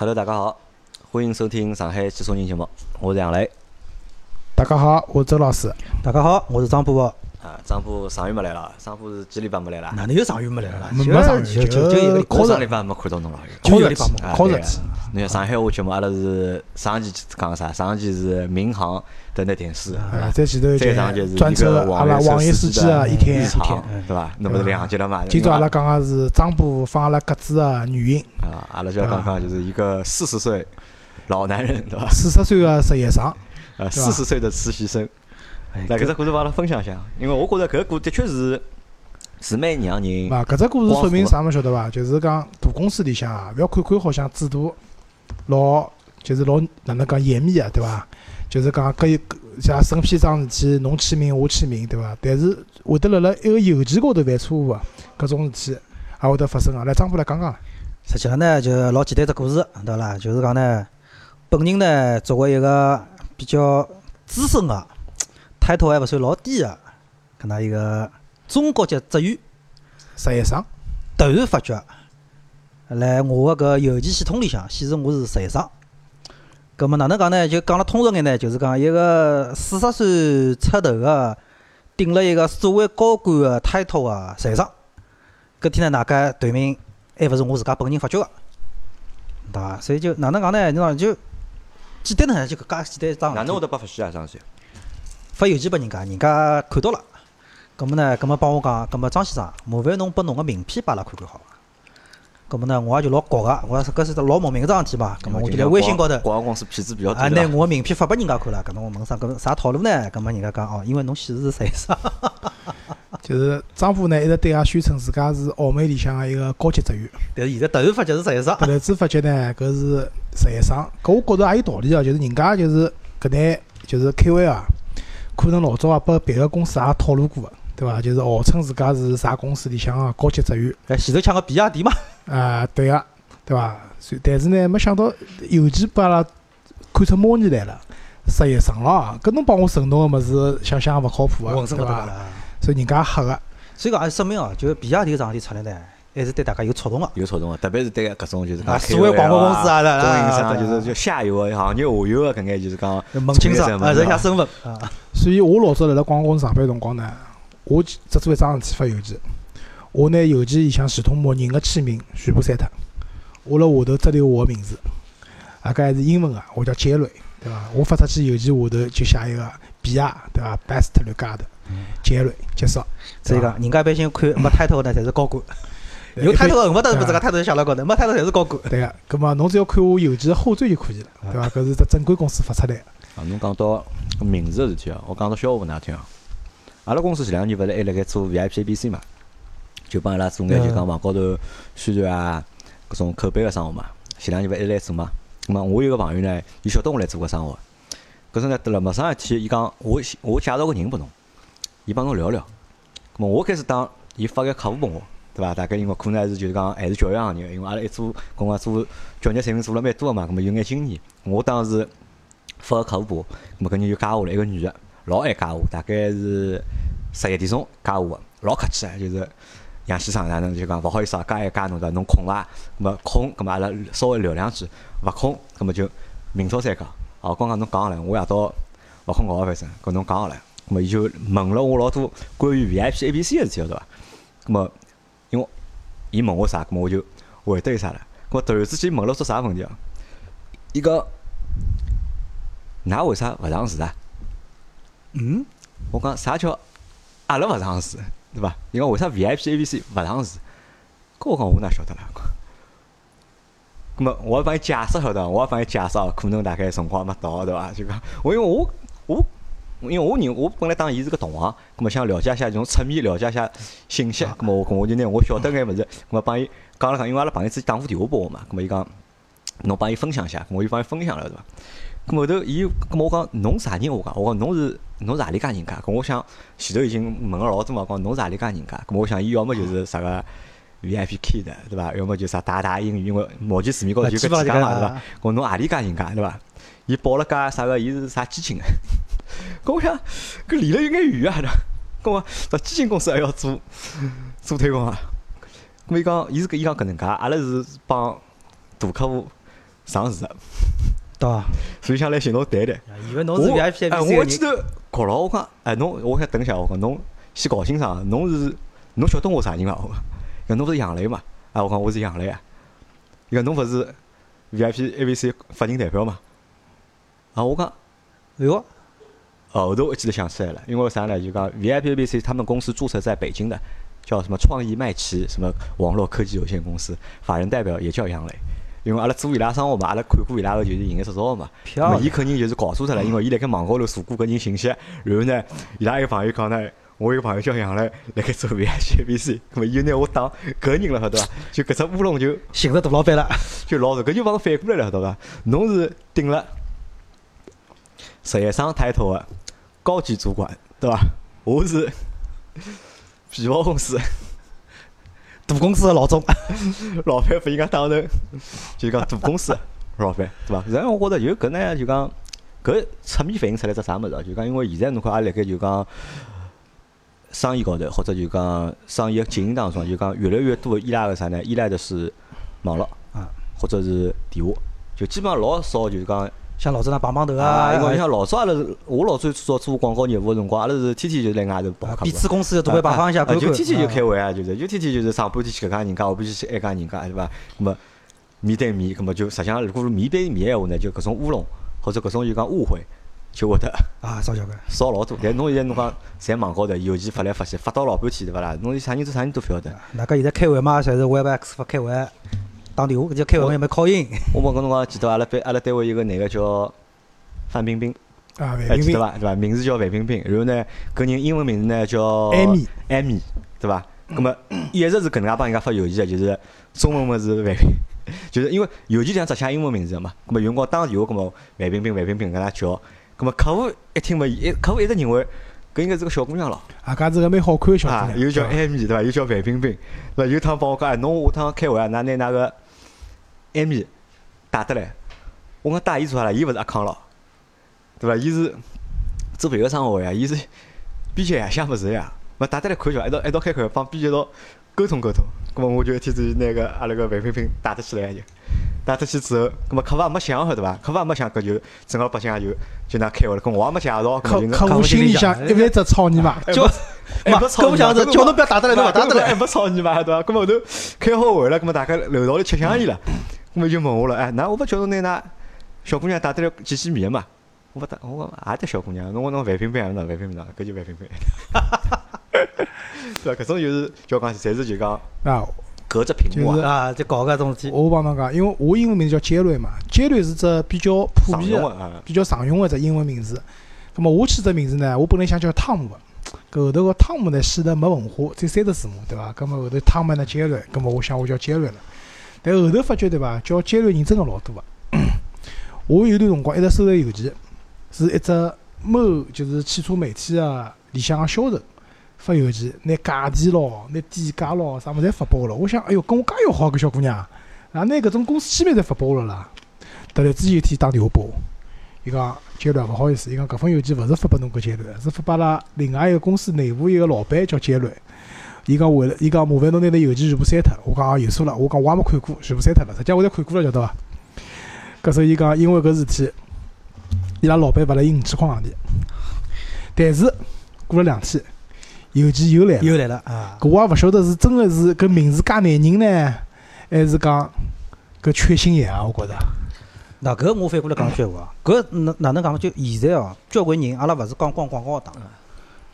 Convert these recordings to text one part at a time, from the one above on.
Hello，大家好，欢迎收听上海汽车人节目，我是杨雷。大家好，我是周老师。大家好，我是张波。啊，张波上月没来了，张波是几礼拜没来了？哪能又上月没来了？没上就就就一个我上礼拜没看到侬了。考日体，考日体。你看上海话节目，阿拉是上期讲啥？上期是民航的那点事，啊，在前头再上就是专车阿拉网约司机啊，一天一天，对伐？那么是两集了嘛？今朝阿拉讲个是张波放阿拉各自的原因。啊，阿拉就要讲讲就是一个四十岁老男人，对伐？四十岁的实习生，呃，四十岁的实习生。来，搿只故事帮阿拉分享一下，因为我觉着搿故的确是是蛮让人。啊，搿只故事说明啥么晓得伐？就是讲大公司里向啊，覅看看好像制度老，就是老哪能讲严密啊，对伐？就是讲搿一像审批桩事体，侬签名我签名，对伐？但是会得辣辣一个邮件高头犯错误啊，搿种事体也会得发生啊。来，张波来讲讲。实际上呢，就老简单只故事，对伐啦？就是讲呢，本人呢作为一个比较资深个。抬头还勿算老低个，搿能一个中国籍职员实习生，突然发觉，来我个搿邮件系统里向显示我是实习生。搿么哪能讲呢？就讲了通俗眼呢，就是讲一个四十岁出头个顶了一个所谓高管个抬头个实习生。搿天呢，大家对名还勿是我自家本人发觉个，对伐？所以就哪能讲呢？你讲就简单呢，就搿介简单一桩。哪能会得被发现啊？张先？发邮件拨人家，人家看到了，葛末呢，葛末帮我讲，葛末张先生，麻烦侬拨侬个名片摆阿拉看看好伐？葛末呢，我也就老觉个，我说搿是只老莫名个桩事体嘛，葛末我就辣微信高头，广告公司骗子比较多，啊，拿我个名片发拨人家看了，搿侬我问啥搿啥套路呢？葛末人家讲哦，因为侬显示是实习生，就是张波呢一直对外宣称自家是澳美里向个一个高级职员，但是现在突然发觉是实习生，突然之发觉呢搿是实习生，搿我觉着也有道理哦，就是人家就是搿眼就是 K 位啊。可能老早也拨别个公司也讨论过个，对伐？就是号称自家是啥公司里向个高级职员。哎，前头抢个比亚迪嘛。啊，对个，对伐？但是呢，没想到邮件拨阿拉看出猫腻来了，失业生了。搿侬帮我承诺个物事，想想也勿靠谱个，对伐？所以人家黑个。所以讲也说明哦，就是比亚迪搿桩事体出来呢。还是对大家有触动个，有触动个，特别是对搿种就是讲所谓广告公司啊，中营商，就是就下游个行业下游个搿眼就是讲问清爽，啊，认下身份啊。所以我老早辣辣广告公司上班辰光呢，我只做一桩事体发邮件，我拿邮件里向系统默认个签名全部删脱，我辣下头只留我个名字，啊，搿还是英文个，我叫杰瑞，对伐？我发出去邮件下头就写一个比亚，对伐？Best regard，杰瑞结束。所以讲，人家一般性看没 title 呢，侪是高管。有抬头，恨不得是把这个抬头写辣高头，没抬头侪是高管。对个，葛末侬只要看我邮件后缀就可以了，对伐？搿是只正规公司发出来。啊，侬讲到名字个事体哦，我讲到笑话㑚听哦。阿拉公司前两年勿是还辣盖做 VIP ABC 嘛，就帮伊拉做眼就讲网高头宣传啊，搿种口碑个生活嘛。前两年勿一直来做嘛。葛末我有个朋友呢，伊晓得我来做个生活，搿阵呢得了没啥事体，伊讲我我介绍个人拨侬，伊帮侬聊聊。葛末我开始当伊发个客户拨我。对伐？大概因为可能还是就是讲还是教育行业，因为阿拉一做，跟我做教育产品做了蛮多个嘛，咁么有眼经验。我当时发个客户部，咁么搿人就加我了，一个女个，老爱加我，大概是十一点钟加我个，老客气个，就是杨先生哪能就讲勿好意思啊，加一加侬的，侬空伐？咁么空，咁么阿拉稍微聊两句，勿空，咁么就明朝再讲。哦，刚刚侬讲了，我夜到勿困觉，反正跟侬讲了，咁么伊就问了我老多关于 VIP A B C 个事体，对伐？咁么。伊问我啥，咁么我就回答伊啥了。我突然之间问了只啥问题啊？伊讲，㑚为啥勿上市啊？嗯？我讲啥叫阿拉勿上市，对伐？伊讲为啥 VIP A B C 勿上市？搿我讲我哪晓得啦？咁么我帮伊解释晓得，我帮伊解释哦，可能大概辰光没到，对伐？就讲我因为我我。因为我认我本来当伊是个同行，咁么想了解一下，从侧面了解一下信息，咁么我我就拿我晓得眼物事，咁么帮伊讲了讲，因为阿拉朋友之前打过电话拨我嘛，咁么伊讲侬帮伊分享一下，我就帮伊分享了，对伐？咁后头伊，咁么我讲侬啥人？我讲我讲侬是侬是何里家人家？咁我想前头已经问了老多嘛，讲侬是何里家人家？咁我想伊要么就是啥个 VIP K 的，对伐？要么就啥大大英语，因为目前市面高头就搿几家嘛，对伐？我侬何里家人家，对伐？伊报了家啥个？伊是啥基金我想，搿离了有眼远啊！搿我到基金公司还要做做推广啊！搿伊讲，伊是搿伊讲搿能介，阿拉是帮大客户上市的，对伐？所以想来寻侬谈谈。以为侬是我 VIP 哎我记得搞了，我讲，哎，侬，我想等一下，我讲侬先搞清爽，侬是侬晓得我啥人伐？我讲，讲侬勿是杨磊嘛？啊，我讲我是杨磊啊。伊讲侬勿是 VIP ABC 法人代表嘛？啊，我讲哎哟，后头我记得想起来了，因为啥呢？就讲 VIP ABC 他们公司注册在北京的，叫什么创意麦奇什么网络科技有限公司，法人代表也叫杨磊。因为阿拉做伊拉生活嘛，阿拉看过伊拉个就是营业执照嘛，那么伊肯定就是搞错脱了，因为伊辣盖网高头查过搿人信息，然后呢，伊拉一个朋友讲呢，我一个朋友叫杨磊，辣盖做 VIP，那么伊就拿我当搿人了，晓得伐？就搿只乌龙就寻着大老板了，就老实，搿就帮侬反过来了，晓得伐？侬是顶了实业商抬头的高级主管，对伐？我是 皮包公司大公司个老总，老板，不应该当成就是讲大公司的老板，对伐？然后我觉着就搿呢，就讲搿侧面反映出来只啥物事啊？就讲因为现在侬看，阿拉辣盖就讲生意高头，或者就讲生意的经营当中，就讲越来越多依赖个啥呢？依赖的是网络啊，或者是电话，就基本上老少就是讲像老早那棒棒头啊，啊，因为像老早阿拉是，我老早做做广告业务个辰光，阿拉是天天就辣外头跑。彼此公司都会拜访一下，啊看看就天天就啊开会啊，就是就天天就是上半天去搿家人家，下半天去埃家人家，对伐？那么面对面，那么就实际上如果是面对面闲话呢，就搿种乌龙或者搿种就讲误会，就会得啊，少交关。少老多。但侬现在侬讲侪网高头邮件发来发去，发到老半天对勿啦？侬啥人做啥人都勿晓得。大家现在开会嘛，侪是 WebEx 发开会，打电话，搿叫开会嘛，有没敲音？我问跟侬讲，记得阿拉班阿拉单位有个男个叫范冰冰。啊，范还冰冰，记得伐？对伐？名字叫范冰冰，然后呢，搿人英文名字呢叫艾米，艾米，对伐？葛么一直是搿能介帮人家发邮件的，就是中文嘛是范冰，就是因为邮件里向只写英文名字的嘛。葛么有辰光打电话，葛么范冰冰、范冰冰搿能介叫，葛么客户一听嘛，一客户一直认为搿应该是个小姑娘咯，啊，搿是个蛮好看的小姑啊，娘，又叫艾米对伐？又叫范冰冰，那？有趟帮我讲，哎，侬下趟开会啊，㑚拿㑚个艾米带得来。我讲带伊做啥啦？伊勿是阿康咯，对伐？伊是做别个生活呀，伊是编辑呀，想物事呀。勿带得来看叫，一道一道开口，帮编辑一道沟通沟通。葛末我就一天子拿个阿拉个范冰冰带得起来就，带得去之后，葛末客户也没想好对伐？客户也没想，搿就正儿八经也就就那开会了。搿我也没介绍，搿客客户心里想一万只操你妈，叫哎不哎嘛不吵搿我想着叫侬不要打得来，侬勿打得来。还没吵你嘛，对伐？搿么后头开好会了，搿么大家楼道里吃香烟了，搿么就问我了，哎，那我勿叫侬拿㑚小姑娘带得来见见面个嘛？我勿带，我讲也得小姑娘，侬讲侬范冰冰啊，侬范冰冰喏，搿就范冰冰。对伐？搿种就是叫讲，侪是就讲啊，隔着屏幕就是啊，啊，就搞搿种事体。我帮侬讲，因为我英文名字叫杰瑞嘛，杰瑞是只比较普遍的、啊。比较常用的只英文名字。那么我起只名字呢，我本来想叫汤姆的，搿后头个汤姆呢显得没文化，只有三个字母，对伐？搿么后头汤姆呢杰瑞，搿么我想我叫杰瑞了。但后头发觉对伐，叫杰瑞人真个老多个。我有段辰光一直收着邮件，是一只某就是汽车媒体个里向个销售发邮件，拿价钿咯、拿底价咯啥物事侪发拨我了。我想，哎哟，跟我介要好个小姑娘，啊，拿搿种公司机密侪发拨我了啦。突然之间有一天打电话拨我，伊讲杰瑞勿好意思，伊讲搿封邮件勿是发拨侬搿杰瑞，是发拨阿拉另外一个公司内部一个老板叫杰瑞。伊讲为了，伊讲麻烦侬拿那邮件全部删脱。我讲啊有数了，我讲我也没看过，全部删脱了。实际我侪看过了，晓得伐？搿时候伊讲，因为搿事体，伊拉老板勿来应五千块洋钿。但是过了两天，邮件又来了。又来了啊！搿我也勿晓得是真个是搿名字介难认呢，还是讲搿缺心眼啊？我觉着。那搿我反过来讲句闲话，搿哪哪能讲法？就现在哦，交关人阿拉勿是讲光广告打，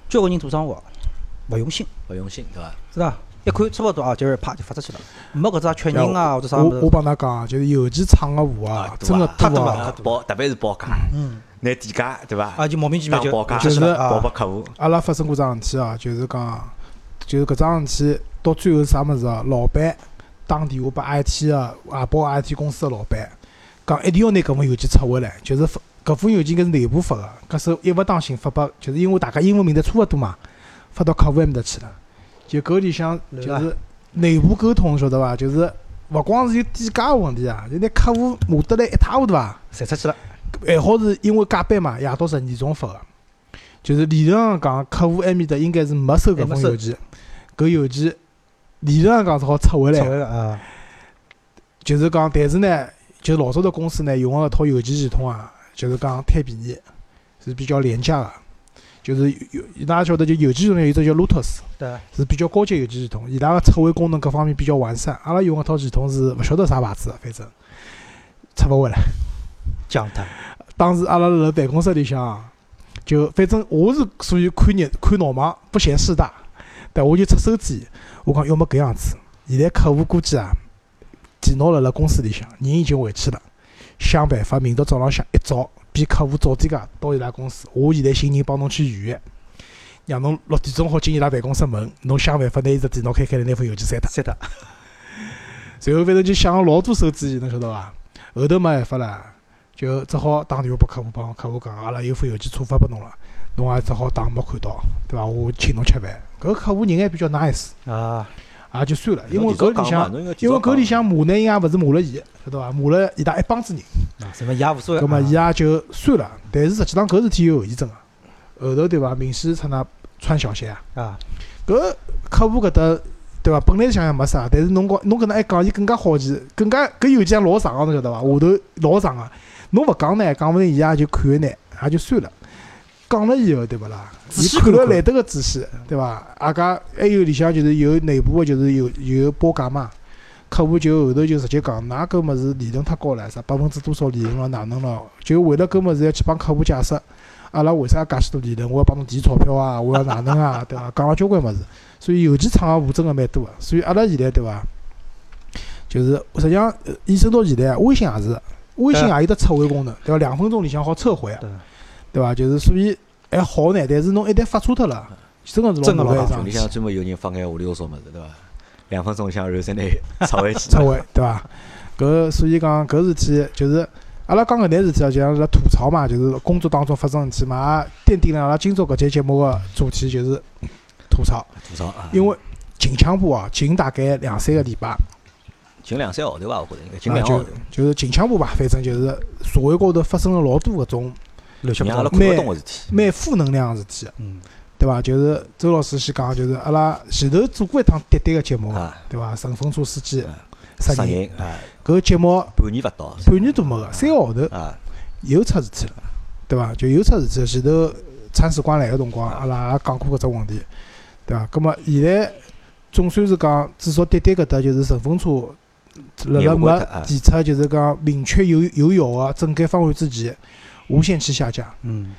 交关人做生活勿用心，勿用心，对伐？是伐？一看差勿多啊，就是啪就发出去了，没搿只确认啊或者啥物我我。帮㑚讲，就是邮件厂个货啊，真个太多啊了。报特别是报价，嗯，拿底价对伐？啊就莫名其妙就报价，就是就是报啊拨客户。阿拉发生过桩事体啊，就是讲，就是搿桩事体到最后是啥物事啊？老板打电话拨 IT 个外包 IT 公司个老板，讲一定要拿搿份邮件撤回来，就是发搿封邮件应该是内部发个，搿是一勿当心发拨，就是因为大家英文名字差勿多嘛，发到客户埃面搭去了。就搿里向就是内部沟通，晓得伐？就是勿光是有底价个问题啊，就拿客户骂得来一塌糊涂啊。侪出去了。还好是因为加班嘛，夜到十二钟发个，就是理论上讲，客户埃面搭应该是没收搿封邮件，搿邮件理论上讲是好撤回来个啊，就是讲，但是呢，就是老早的公司呢用个一套邮件系统啊，就是讲太便宜，是比较廉价个。就是有，伊拉晓得就有机系统有一只叫 Lotus，对，是比较高级有机系统，伊拉个测绘功能各方面比较完善。阿拉用个套系统是勿晓得啥牌子的，反正测勿回来。讲脱。当时阿拉辣办公室里向啊，就反正我是属于看热看闹忙，不嫌事大，但我就出手机，我讲要么搿样子，现在客户估计啊，电脑辣辣公司里向，人已经回去了，想办法明朝早浪向一早比客户早点介到伊拉公司，我现在寻人帮侬去预约，让侬六点钟好进伊拉办公室门，侬想办法拿伊只电脑开开来，拿封邮件删脱。删脱。随后反正就想了老多手机，侬晓得伐？后头没办法了，就只好打电话拨客户，帮客户讲，阿拉有封邮件错发拨侬了，侬也只好当没看到，对伐？我请侬吃饭。搿客户人还比较 nice，啊，也就算了，因为搿里向，因为搿里向骂呢，伊也勿是骂了伊，晓得伐？骂了伊拉一帮子人，啊什么也无所谓。葛末啊伊也就算了。但是实际上搿事体有后遗症个，后头对伐？明显出那穿小鞋啊。啊，搿客户搿搭对伐？本来想想没啥，但是侬讲侬搿能一讲，伊更加好奇，更加搿邮件老长个，侬晓得伐？下头老长个，侬勿讲呢，讲勿定伊也就看一眼，也就算了。讲了以后，对勿啦？仔伊细看了来得个仔细，对伐？阿家还有里向就是有内部个，就是有有报价嘛。客户就后头就直接讲，㑚搿物事利润太高了，啥百分之多少利润了，哪能了？就为了搿物事要去帮客户解释，阿拉为啥介许多利润？我要帮侬提钞票啊，我要哪能啊，对伐？讲了交关物事，所以邮件厂个货真个蛮多个。所以阿拉现在对伐？就是实际上呃延伸到现在，微信也是，微信也有得撤回功能，对伐？两分钟里向好撤回，对，对伐？就是所以还好呢，但是侬一旦发错脱了，真个是真个老老麻烦一桩事体群里向。专门有人发眼糊里糊涂物事，对伐？两分钟里向然后再拿撤回去。撤回，对伐？搿所以讲搿事体就是阿拉讲搿眼事体啊，就像是辣吐槽嘛，就是工作当中发生事体嘛，也奠定了阿拉今朝搿节节目个主题就是吐槽，吐槽啊！因为近腔部啊，近大概两三个礼拜，近两三个号头伐，我觉着应该近两个号头，就是近腔部吧，反正就是社会高头发生了老多搿种乱七八糟。让阿拉看勿懂个事体。蛮负能量个事体，嗯，对伐？就是周老师先讲，就是阿拉前头做过一趟滴滴个节目，啊，对伐？顺风车司机啊杀人，杀人啊，搿节目半年勿到半年都没个，三个号头。啊，又出事体了，对伐？就又出事体了。前头铲屎官来个辰光，啊阿拉也讲过搿只问题，对伐？葛末现在总算是讲，至少滴滴搿搭就是顺风车，辣业辣没提出就是讲明确有有效个整改方案之前，无限期下架。嗯，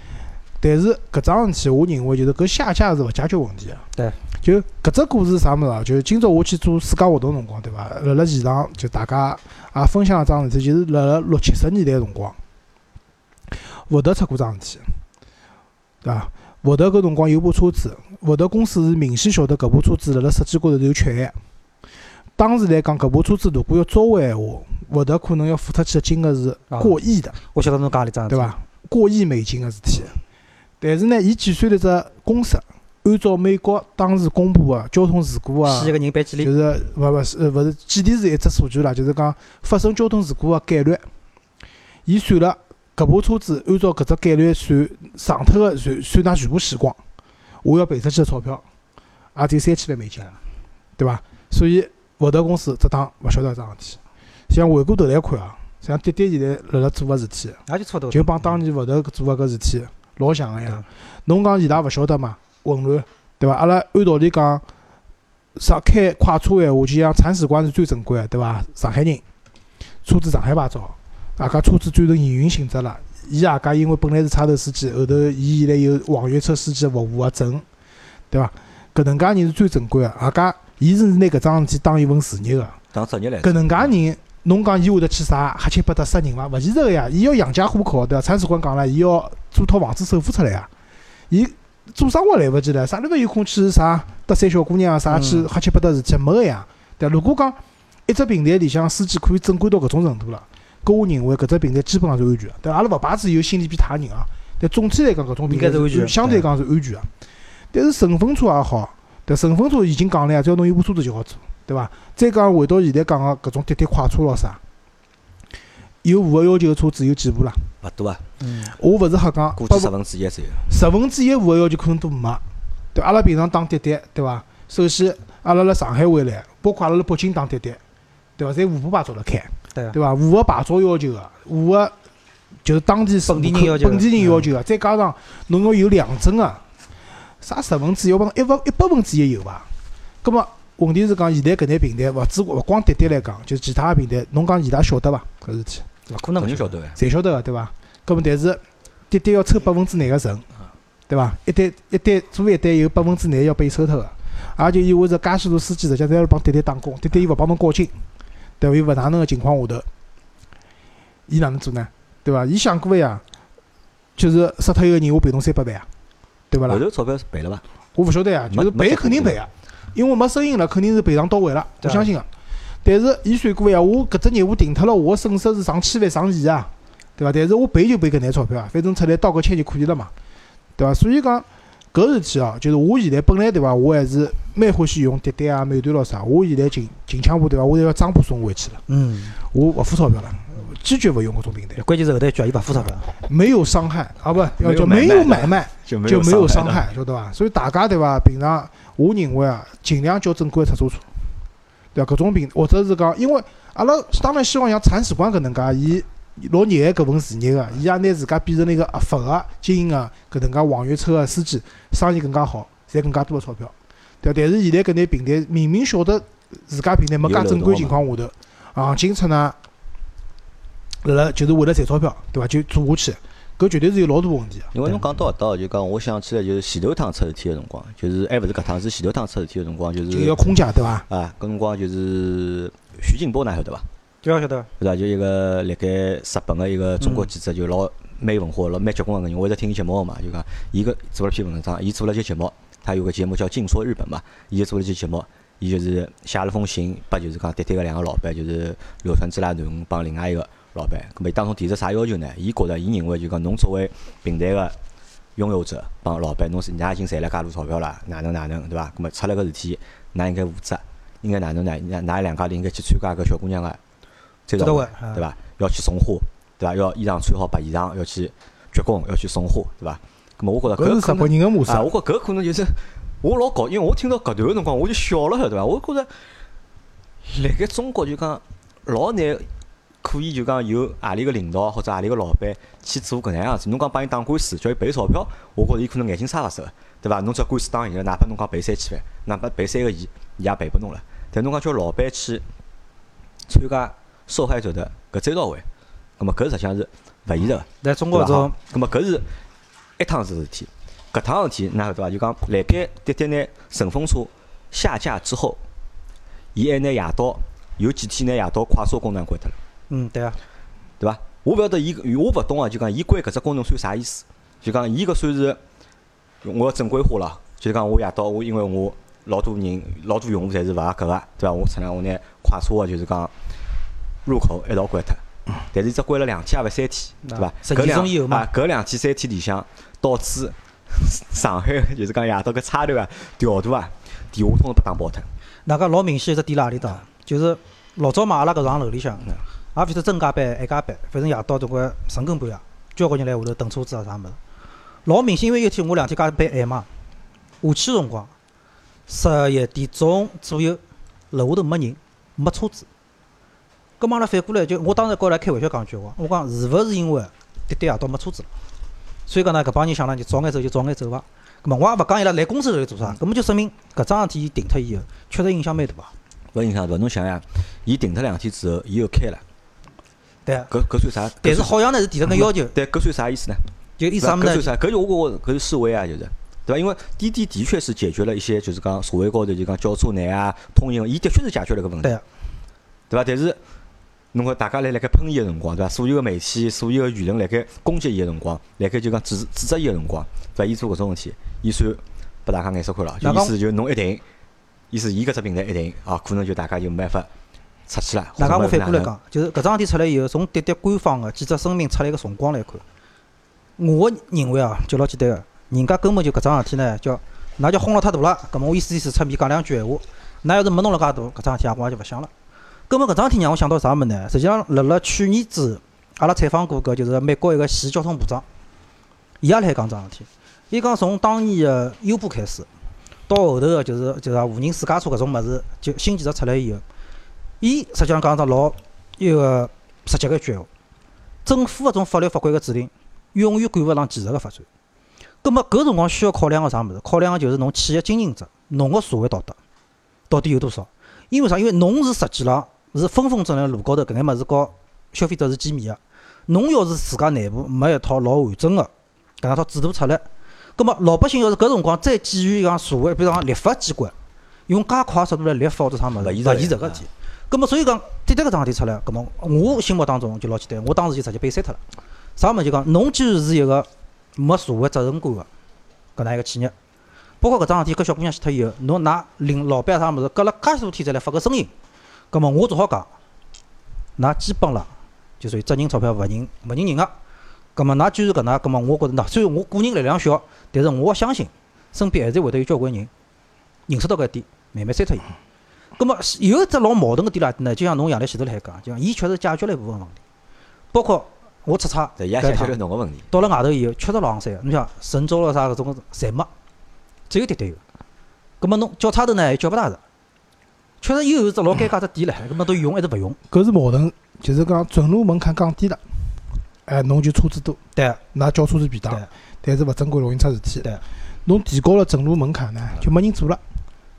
但是搿桩事体，我认为就是搿下架是勿解决问题个。对。就搿只故事啥物事啊？就是今朝我去做世界活动辰光，对伐？辣辣现场就大家也分享一桩事体，就是辣辣六七十年代辰光，福特出过桩事体，对伐？福特搿辰光有部车子，福特公司是明显晓得搿部车子辣辣设计高头是有缺陷。当时来讲，搿部车子如果要召回闲话，福特可能要付出去的金额是过亿的。我晓得侬讲里桩，对？伐？过亿美金个事体。但是呢，伊计算了只公式，按照美国当时公布个交通事故啊死，一个人赔几就？是勿勿是呃勿是几钿是一只数据啦，就是讲发生交通事故个概率。伊算了搿部车子按照搿只概率算上脱个算算㑚全部死光，我要赔出去个钞票也只有三千万美金，对伐？所以福特公司这趟勿晓得一桩事体。像回过头来看啊，像滴滴现在辣辣做个事体。也就差不多。就帮当年福特做个搿事体老像个呀。侬讲伊拉勿晓得嘛？混乱，对伐？阿拉按道理讲，上开快车闲话，就像铲屎官是最正规个，对伐？上海人，车子上海牌照，外加车子转成营运性质了。伊大家因为本来是差头司机，后头伊现在有网约车司机服务个证，对伐？搿能介人是最正规个，阿家伊是拿搿桩事体当一份事业个。当职业来搿能介人，侬讲伊会得去啥黑七八搭杀人伐？勿现实个呀，伊要养家糊口，对伐？铲屎官讲了，伊要做套房子首付出来呀。伊做生活来勿及了，啥地方有空去啥搭讪小姑娘啊，啥去嗯黑七八搭事体没个呀。对伐，如果讲一只平台里向司机可以正规到搿种程度了，搿我认为搿只平台基本上是安全个。对伐，阿拉勿排除有心理变态个人啊，但总体来讲，搿种平台是安全的相对来讲是安全个。但是顺风车也好，对顺风车已经讲了呀，只要侬有部车子就好做，对伐？再讲回到现在讲个搿种滴滴快车咾啥，有符合要求个车子有几部啦？勿多啊，嗯，我勿是瞎讲，估计十分之一左右。十分之一符合要求可能都没。对，阿拉平常打滴滴，对伐？首先，阿拉辣上海回来，包括阿拉辣北京打滴滴，对伐？侪无牌照辣开。对伐？符合牌照要求个，符合就是当地本地人要求的本地人要求个，再加上侬要有两证个，啥十分之一，要帮一百一百分之一有伐？葛末问题是讲现在搿眼平台，勿止勿光滴滴来讲，就是其他个平台，侬讲伊拉晓得伐？搿事体勿可能勿晓得个。侪晓得个，对伐？葛末但是滴滴要抽百分之廿个成，对伐？一单一单做一单有百分之廿要被抽脱个，也就意味着介许多司机实际上侪辣帮滴滴打工，滴滴伊勿帮侬交金，对伐？伊勿哪能个情况下头，伊哪能做呢？对伐？伊想过个呀，就是杀脱一个人，我赔侬三百万啊，对勿啦后？头钞票是赔了伐？我勿晓得呀，就是赔肯定赔啊，因为没声音了，肯定是赔偿到位了，我相信个。但是伊算过呀，我搿只业务停脱了，我个损失是上千万、上亿啊，对伐？但是我赔就赔搿眼钞票啊，反正出来道个歉就可以了嘛，对伐？所以讲搿事体哦，就是我现在本来对伐，我还是蛮欢喜用滴滴啊、美团咾啥，我现在近近腔部对伐，我侪要张部送回去了，嗯，我勿付钞票了，坚决勿用搿种平台，关键是后头一句，伊勿付钞票。没有伤害啊不，要叫没没有买卖就没有伤。害，晓得伐？所以大家对伐？平常我认为啊，尽量叫正规出租车，对伐？搿种平或者是讲，因为阿拉当然希望像铲屎官搿能介，伊老热爱搿份事业个，伊也拿自家变成了一个合法个经营个搿能介网约车个司机，生意更加好，赚更加多个钞票，对伐？但是现在搿眼平台明明晓得自家平台没介正规情况下头，行情出呢，辣辣就是为了赚钞票，对伐？就做下去，搿绝对是有老大问题个。因为侬讲到搿搭，就讲我想起来，就是前头趟出事体个辰光，就是还勿是搿趟，是前头趟出事体个辰光，就是就是要空降，对伐？啊，搿辰光就是徐静波，㑚晓得伐？就要晓得，对伐？就一个辣盖日本个一个中国记者，就老蛮文化、老蛮结棍个人。我一直听伊节目个嘛，就讲伊搿做了篇文章，伊做了节节目，他有个节目叫《静说日本》嘛，伊就做了期节目，伊就是写了封信拨就是讲滴滴个两个老板，就是柳川之拉侬帮另外一个老板。咁么伊当中提出啥要求呢？伊觉着伊认为就讲侬作为平台个拥有者帮老板，侬是㑚已经赚了介多钞票了，哪能哪能对伐？咁么出了搿事体，㑚应该负责，应该哪能呢？㑚㑚两家头应该去参加搿小姑娘个对伐？要去送花，对伐？要衣裳穿好白衣裳，要去鞠躬，要去送花，对伐？咁么我觉着搿是日本人个模式啊，。我觉搿可能就是我老搞，因为我听到搿段个辰光我就笑了，晓得伐？我觉着辣盖中国就讲老难可以就讲有何里个领导或者何里个老板去做搿能样子。侬讲帮伊打官司，叫伊赔钞票，我觉着伊可能眼睛撒勿收，对伐？侬只要官司打赢了，哪怕侬讲赔三千万，哪怕赔三个亿，伊也赔拨侬了。但侬讲叫老板去参加受害者的搿追悼会，葛末搿实际上是勿现实个。在中国搿种，咁么搿是一趟子事体，搿趟事体，㑚晓得伐？就讲辣盖滴滴拿顺风车下架之后，伊还拿夜到有几天拿夜到快速功能关脱了，嗯，对啊，对伐？我勿晓得伊，我勿懂啊，就讲伊关搿只功能算啥意思？就讲伊搿算是我要正规化了，就是讲我夜到我因为我老多人老多用户侪是勿合格个，对伐？我出来我拿快车个就是讲入口一道关脱。但是伊只关了两天也勿三天，对伐？搿两种以后嘛啊，搿两天三天里向导致 上海就是讲夜到搿差头啊调度啊电话通通被打爆脱。那个老明显一只点辣何里搭，就是老早嘛，阿拉搿幢楼里向，也勿晓得真加班还加班，反正夜到总归深更半夜，交关人来下头等车子啊啥物事。老明显，因为有天我两天加班晚嘛，下去辰光十一点钟左右，楼下头没人，没车子。葛末阿拉反过来就，我当时跟伊拉开玩笑讲一句话，我讲是勿是因为滴滴夜到没车子了，所以讲呢，搿帮人想呢就早眼走就早眼走伐。葛末我也勿讲伊拉来公司头来做啥，搿么就说明搿桩事体伊停脱以后，确实影响蛮大。勿影响大，侬想呀，伊停脱两天之后，伊又开了，对啊，搿搿算啥？但是好像呢是提了个要求，对，搿算啥意思呢？就意思啥物事呢？搿算啥？搿就我觉着搿是示威啊，就是，对伐？因为滴滴的确是解决了一些就是讲社会高头就讲叫车难啊、通行，伊的确是解决了搿问题对，伐？但是侬讲大家来辣盖喷伊个辰光，对伐？所有个媒体、所有个舆论辣盖攻击伊个辰光，辣盖就讲指指责伊个辰光，对伐？伊做搿种事体，伊算拨大家眼色看了，就意思就侬一定，意思伊搿只平台一定，啊，可能就大家就没办法出去了。哪家我反过来讲，就是搿桩事体出来以后，从滴滴官方个记者声明出来个辰光来看，我认为啊，就老简单个，人家根本就搿桩事体呢，叫㑚叫轰了太大了，搿么我意思意思出面讲两句闲话，㑚要是没弄了介大，搿桩事体我也就勿想了。根本搿桩事体让我想到啥物事呢？实际上，辣辣去年子，阿拉采访过搿就是美国一个前交通部长，伊也辣海讲桩事体。伊讲从当年个优步开始，到后头个就是就是无人私家车搿种物事，就新技术出来以后，伊实际上讲只老一个直接个一句闲话，政府搿种法律法规个制定，永远赶勿上技术个发展。葛末搿辰光需要考量个啥物事？考量个就是侬企业经营者，侬个社会道德到底有多少？因为啥？因为侬是实际浪是分分钟辣路高头搿眼物事告消费者是见面个。侬要是自家内部没一套老完整个搿能套制度出来，葛末老百姓要是搿辰光再基于讲社会，比如讲立法机关用介快速度来立法或者啥物事，勿现实个事体。葛末所以讲，一旦搿桩事体出来，葛末我心目当中就老简单，我当时就直接被删脱了。啥物事就讲，侬既然是一个没社会责任感个搿能一个企业，包括搿桩事体搿小姑娘死脱以后，侬㑚领老板啥物事，隔了介许多天再来发个声音，葛末我只好讲，㑚基本浪就属于只认钞票勿认勿认人个。葛末㑚既然搿能，葛末我觉着喏，虽然我个人力量小，但是我相信身边还是会得有交关人认识到搿一点，慢慢删脱伊。葛么有一只老矛盾个点辣何呢？就像侬杨澜前头来讲，就讲伊确实解决了一部分问题，包括我出差对，伊也解决了侬个问题。到了外头以后，确实老昂三个。侬像神州了啥搿种侪没，只有滴滴有。葛末侬叫差头呢又叫勿大着，确实又有只老尴尬只点唻，葛末到底用还是勿用？搿是矛盾，就是讲准入门槛降低了，哎，侬就车子多，对㑚叫车子便当对，但是勿正规容易出事体对。侬提高了准入门槛呢，就没人做了，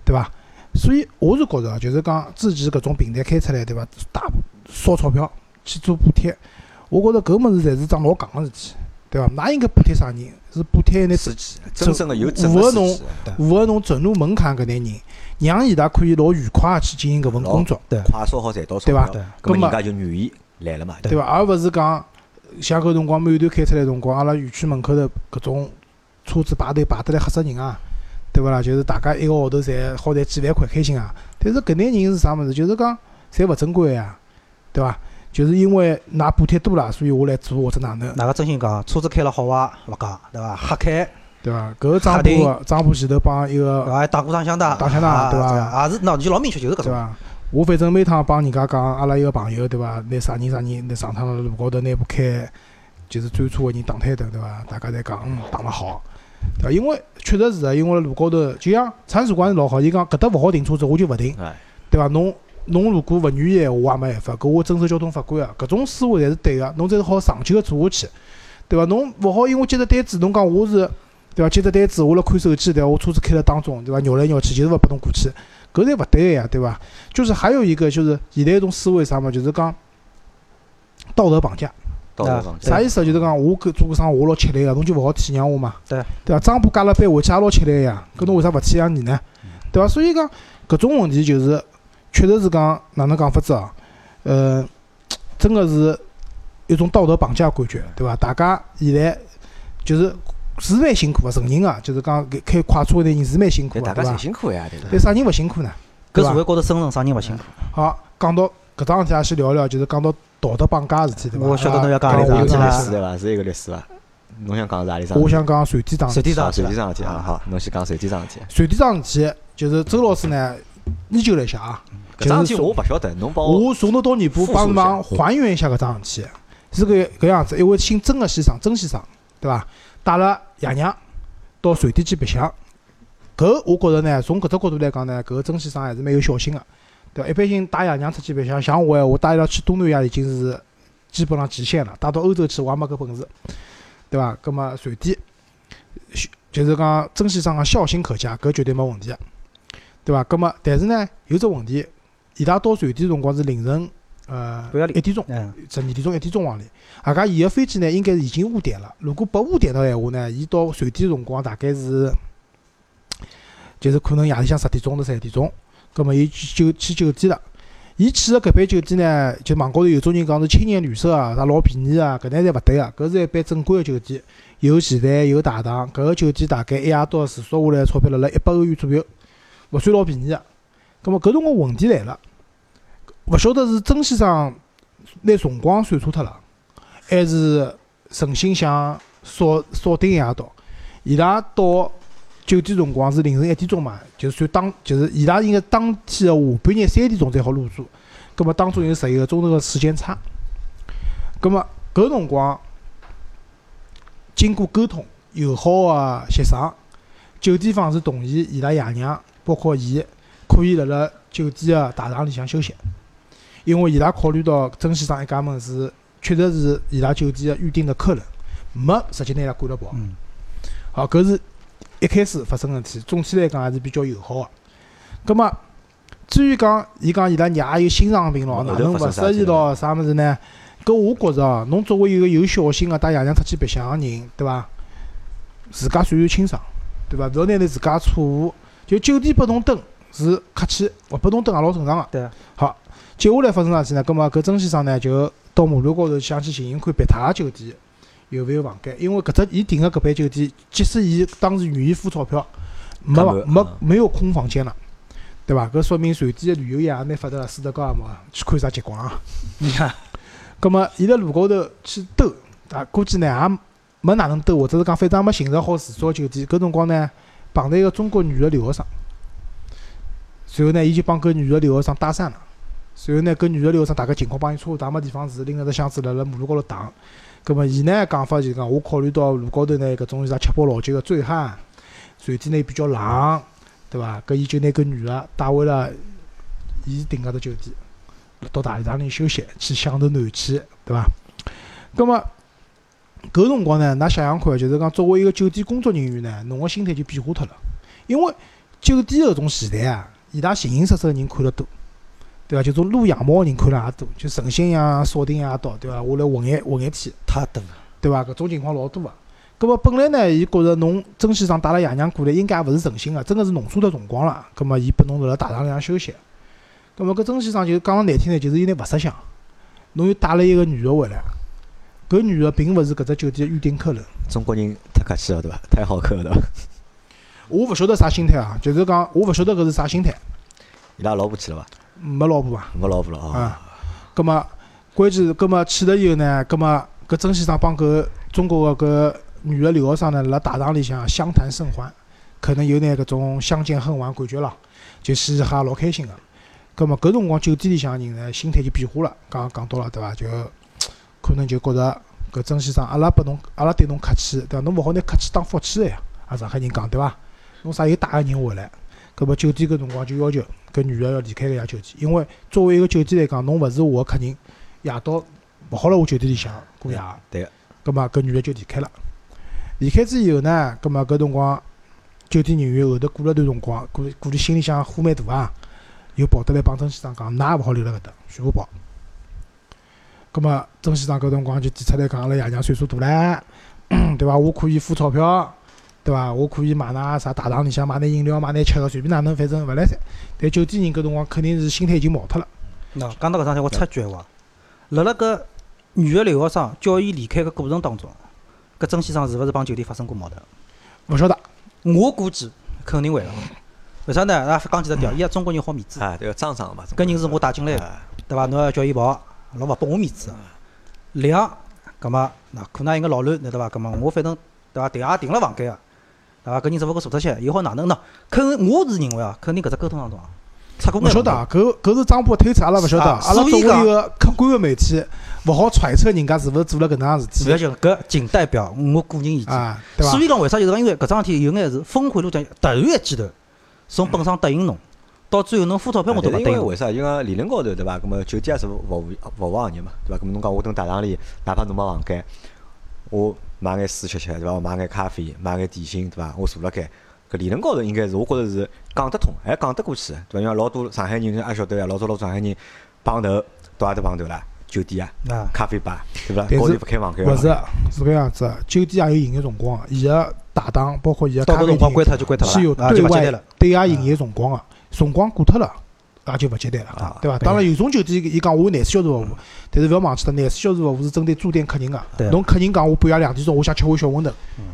对伐？所以我是觉着啊，就是讲之前搿种平台开出来，对伐？大烧钞票去做补贴，我觉着搿物事侪是桩老戆个事体，对伐？㑚应该补贴啥人？是补贴那司机，真正的有证符合侬符合侬准入门槛搿眼人，让伊拉可以老愉快地去进行搿份工作，对快速好赚到钞票，对咁么咁么人家就愿意来了嘛。对伐？而勿是讲像搿辰光美团开出来辰光，阿拉园区门口头搿种车子排队排得来吓死人啊，对勿啦？就是大家一个号头侪好赚几万块，开心啊！但是搿眼人是啥物事？就是讲侪勿正规个呀，对伐？就是因为㑚补贴多了，所以我来做或者哪能，哪个真心讲，车子开了好坏勿讲，对伐？瞎开，对伐？搿个张确定浦张浦前头帮一个啊？打过打相打，打相打对伐啊，也是，喏，就老明确，就是搿种。对伐？我反正每趟帮人家讲，阿拉一个朋友对伐？拿啥人啥人，拿上趟路高头拿部开，就是专车个人打胎的对伐？大家侪讲，嗯，打了好，对伐？因为确实是个，因为路高头就像铲船管是老好，伊讲搿搭勿好停车子，我就勿停，哎，对伐？侬侬如果勿愿意我也没办法，搿我遵守交通法规啊，搿种思维侪是对个，侬才是好长久个做下去，对伐？侬勿好因为接只单子，侬讲我是对伐？接只单子，我辣看手机，对伐？我车子开辣当中，对伐？绕来绕去，就是勿拨侬过去，搿侪勿对个呀，对伐？就是还有一个就是现在一种思维啥嘛，就是讲道德绑架。啊道德绑架啥意思啊？就是讲我搿做个生活我老吃力个，侬就勿好体谅我嘛？对对伐？张浦加了班回去也老吃力个呀，搿侬为啥勿体谅你呢？对伐？所以讲搿种问题就是确实是讲哪能讲法子啊？呃，真个是一种道德绑架感觉，对伐？大家现在就是是蛮辛苦个，承认个，就是讲开开快车个人是蛮辛苦个，对伐大家侪？辛苦呀，对伐但？啥人勿辛苦呢？搿社会高头生存啥人勿辛苦？好，讲到搿桩事体，也先聊聊，就是讲到道德绑架个事体，对伐？我晓得侬要讲哪桩有事体啦只历史对伐？是一个律师伐？侬想讲是何里桩？我想讲船店桩事体。随地桩事体啊，好，侬先讲随地桩事体。船店桩事体，就是周老师呢研究了一下啊，搿桩事体我勿晓得，侬帮我我从头到尾巴帮忙还原一下搿桩事体，是搿搿样子，一位姓曾个先生，曾先生，对伐？带了爷娘到船店去白相，搿我觉着呢，从搿只角度来讲呢，搿个曾先生还是蛮有孝心个，对伐？一般性带爷娘出去白相，像我闲话，带伊拉去东南亚已经是基本上极限了，带到欧洲去我也没搿本事，对伐？葛末船店，就是讲曾先生个孝心可嘉，搿绝对没问题个，对伐？葛末但是呢，有只问题，伊拉到船店辰光是凌晨呃一点钟。嗯，十二点钟、一点钟往里，外加伊个飞机呢，应该是已经误点了。如果不误点的闲话呢，伊到船店辰光大概是，就是可能夜里向十点钟到十一点钟，葛末伊去酒去酒店了。伊去个搿爿酒店呢，就网高头有种人讲是青年旅社啊，啥老便宜啊，搿眼侪勿对个，搿是一般正规个酒店，有前台有大堂，搿个酒店大概一夜到住宿下来钞票辣辣一百欧元左右，勿算老便宜个。葛末搿辰光问题来了，勿晓得是曾先生拿辰光算错脱了，还是诚心想少少订一夜到。伊拉到酒店辰光是凌晨一点钟嘛，就算当就是伊拉应该当天个下半日三点钟才好入住，葛末当中有十一个钟头个时间差。葛末搿辰光经过沟通友好个协商，酒店方是同意伊拉爷娘包括伊可以辣辣酒店个大堂里向休息。因为伊拉考虑到曾先生一家门是确实是伊拉酒店个预定的客人，没直接拿伊拉赶了跑。嗯，好，搿是一开始发生个事体，总体来讲还是比较友好个。葛末至于讲伊讲伊拉娘有心脏病咯，哪能勿适意咯，啥物事呢？搿我觉着哦，侬作为一个有孝心个带爷娘出去白相个人，对伐？自家算算清爽，对伐？勿要拿你自家错误。就酒店拨侬蹲是客气，勿拨侬蹲也老正常个。对啊。好，接下来发生啥事体呢？葛末搿曾先生呢，就到马路高头想去寻寻看别他个酒店有勿有房间，因为搿只伊订个搿爿酒店，即使伊当时愿意付钞票，没房没没有空房间了，对伐？搿说明瑞典个旅游业也蛮发达了，斯德哥尔摩去看啥极光啊？你看，葛末伊辣路高头去兜，啊，估计呢也没哪能兜，或者是讲反正也没寻着好住宿个酒店。搿辰光呢，碰着一个中国女个留学生，随后呢，伊就帮搿女个留学生搭讪了。随后呢，搿女个留学生大概情况帮伊差勿多，也没地方住，拎了只箱子辣辣马路高头打。葛末伊呢讲法就是讲，我考虑到路高头呢搿种啥吃饱老酒个醉汉，瑞典呢比较冷，对伐？搿伊就拿搿女个带回了伊订个只酒店，到大礼堂里休息，去享受暖气，对伐？葛末搿辰光呢，㑚想想看，就是讲作为一个酒店工作人员呢，侬个心态就变化脱了，因为酒店搿种前台啊，伊拉形形色色个人看了多。对伐？就种撸羊毛个人看了也多，就诚心呀、锁定也到，对伐？我来混一混一天，太多了，对伐？搿种情况老多个。葛末本来呢，伊觉着侬曾先生带了爷娘过来，应该也勿是诚心个，真个是弄错的辰光了。葛末伊拨侬辣辣大堂里向休息。葛末搿曾先生就讲了难听点，就是有点勿识相。侬又带了一个女个回来，搿女个并勿是搿只酒店个预订客人。中国人太客气了，对伐？太好客了，对伐？我勿晓得啥心态啊，就是讲我勿晓得搿是啥心态。伊拉老婆去了伐？没老婆伐？没老婆了啊！啊，葛末关键是，葛末去了以后呢，葛末搿曾先生帮搿中国个搿女个留学生呢，辣大堂里向相谈甚欢，可能有眼搿种相见恨晚感觉咯，就嘻嘻哈老开心个。葛末搿辰光酒店里向人呢，心态就变化了。刚刚讲到了对伐？就可能就觉着搿曾先生，阿拉拨侬，阿拉对侬客气，对伐？侬勿好拿客气当福气个呀。啊，上海人讲对伐？侬啥又带个人回来？搿么酒店搿辰光就要求搿女个要离开搿家酒店，因为作为一个酒店来讲，侬勿是我个客人，夜到勿好辣我酒店里向过夜。对个。搿么搿女个就离开了。离开之以后呢，搿么搿辰光酒店人员后头过了段辰光，估估计心里向火蛮大啊，又跑得来帮曾先生讲，㑚也勿好留辣搿搭，全部跑。搿么曾先生搿辰光就提出来讲，阿拉爷娘岁数大唻，对伐？我可以付钞票。对伐？我可以买㑚啥大堂里向买眼饮料，买眼吃个，随便哪能，反正勿来三。但酒店人搿辰光肯定是心态已经毛脱了。喏，讲到搿桩事体，我插句话，辣辣搿女个留学生叫伊离开个过程当中，搿曾先生是勿是帮酒店发生过矛盾？勿晓得，我估计肯定会了。为啥呢？啊，讲几只条，伊中国人好面子啊，对个装装嘛。搿人是我带进来个，对伐？侬要叫伊跑，老勿拨我面子。两，搿么那可能一个老卵，对伐？搿么我反正对伐？订也订了房间个。啊，搿人只勿过坐脱些，又好哪能呢？肯，我是认为啊，肯定搿只沟通当中啊，出过勿晓得啊，搿搿是张波推测，阿拉勿晓得。阿拉作为一个客观个媒体，勿好揣测人家是勿是做了搿能样事体。勿要紧，搿仅代表我个人意见。啊，对所以讲，为啥就是讲，因为搿桩事体有眼是峰回路转，突然一记头，从本上答应侬，到最后侬付钞票我都勿答应。为啥？就讲理论高头对伐？搿么酒店也是服务服务行业嘛，对伐？搿么侬讲我蹲大堂里，哪怕侬没房间，我买眼水吃吃，对伐？我买眼咖啡，买眼点心，对伐？我坐辣盖。搿理论高头应该是，我觉着是讲得通，还讲得过去，对伐？因为老多上海人也晓得呀，老多老上海人碰头到阿搭碰头啦，酒店啊，咖啡吧，对伐？高头勿开房间。勿是，是搿样子。酒店也有营业辰光，伊个大堂包括伊个咖啡厅是有对外对外营业辰光个，辰光过脱了，也就勿接待了，对伐？当然有种酒店伊讲我有廿四小时服务，但是勿要忘记脱，廿四小时服务是针对住店客人个。侬客人讲我半夜两点钟我想吃碗小馄饨，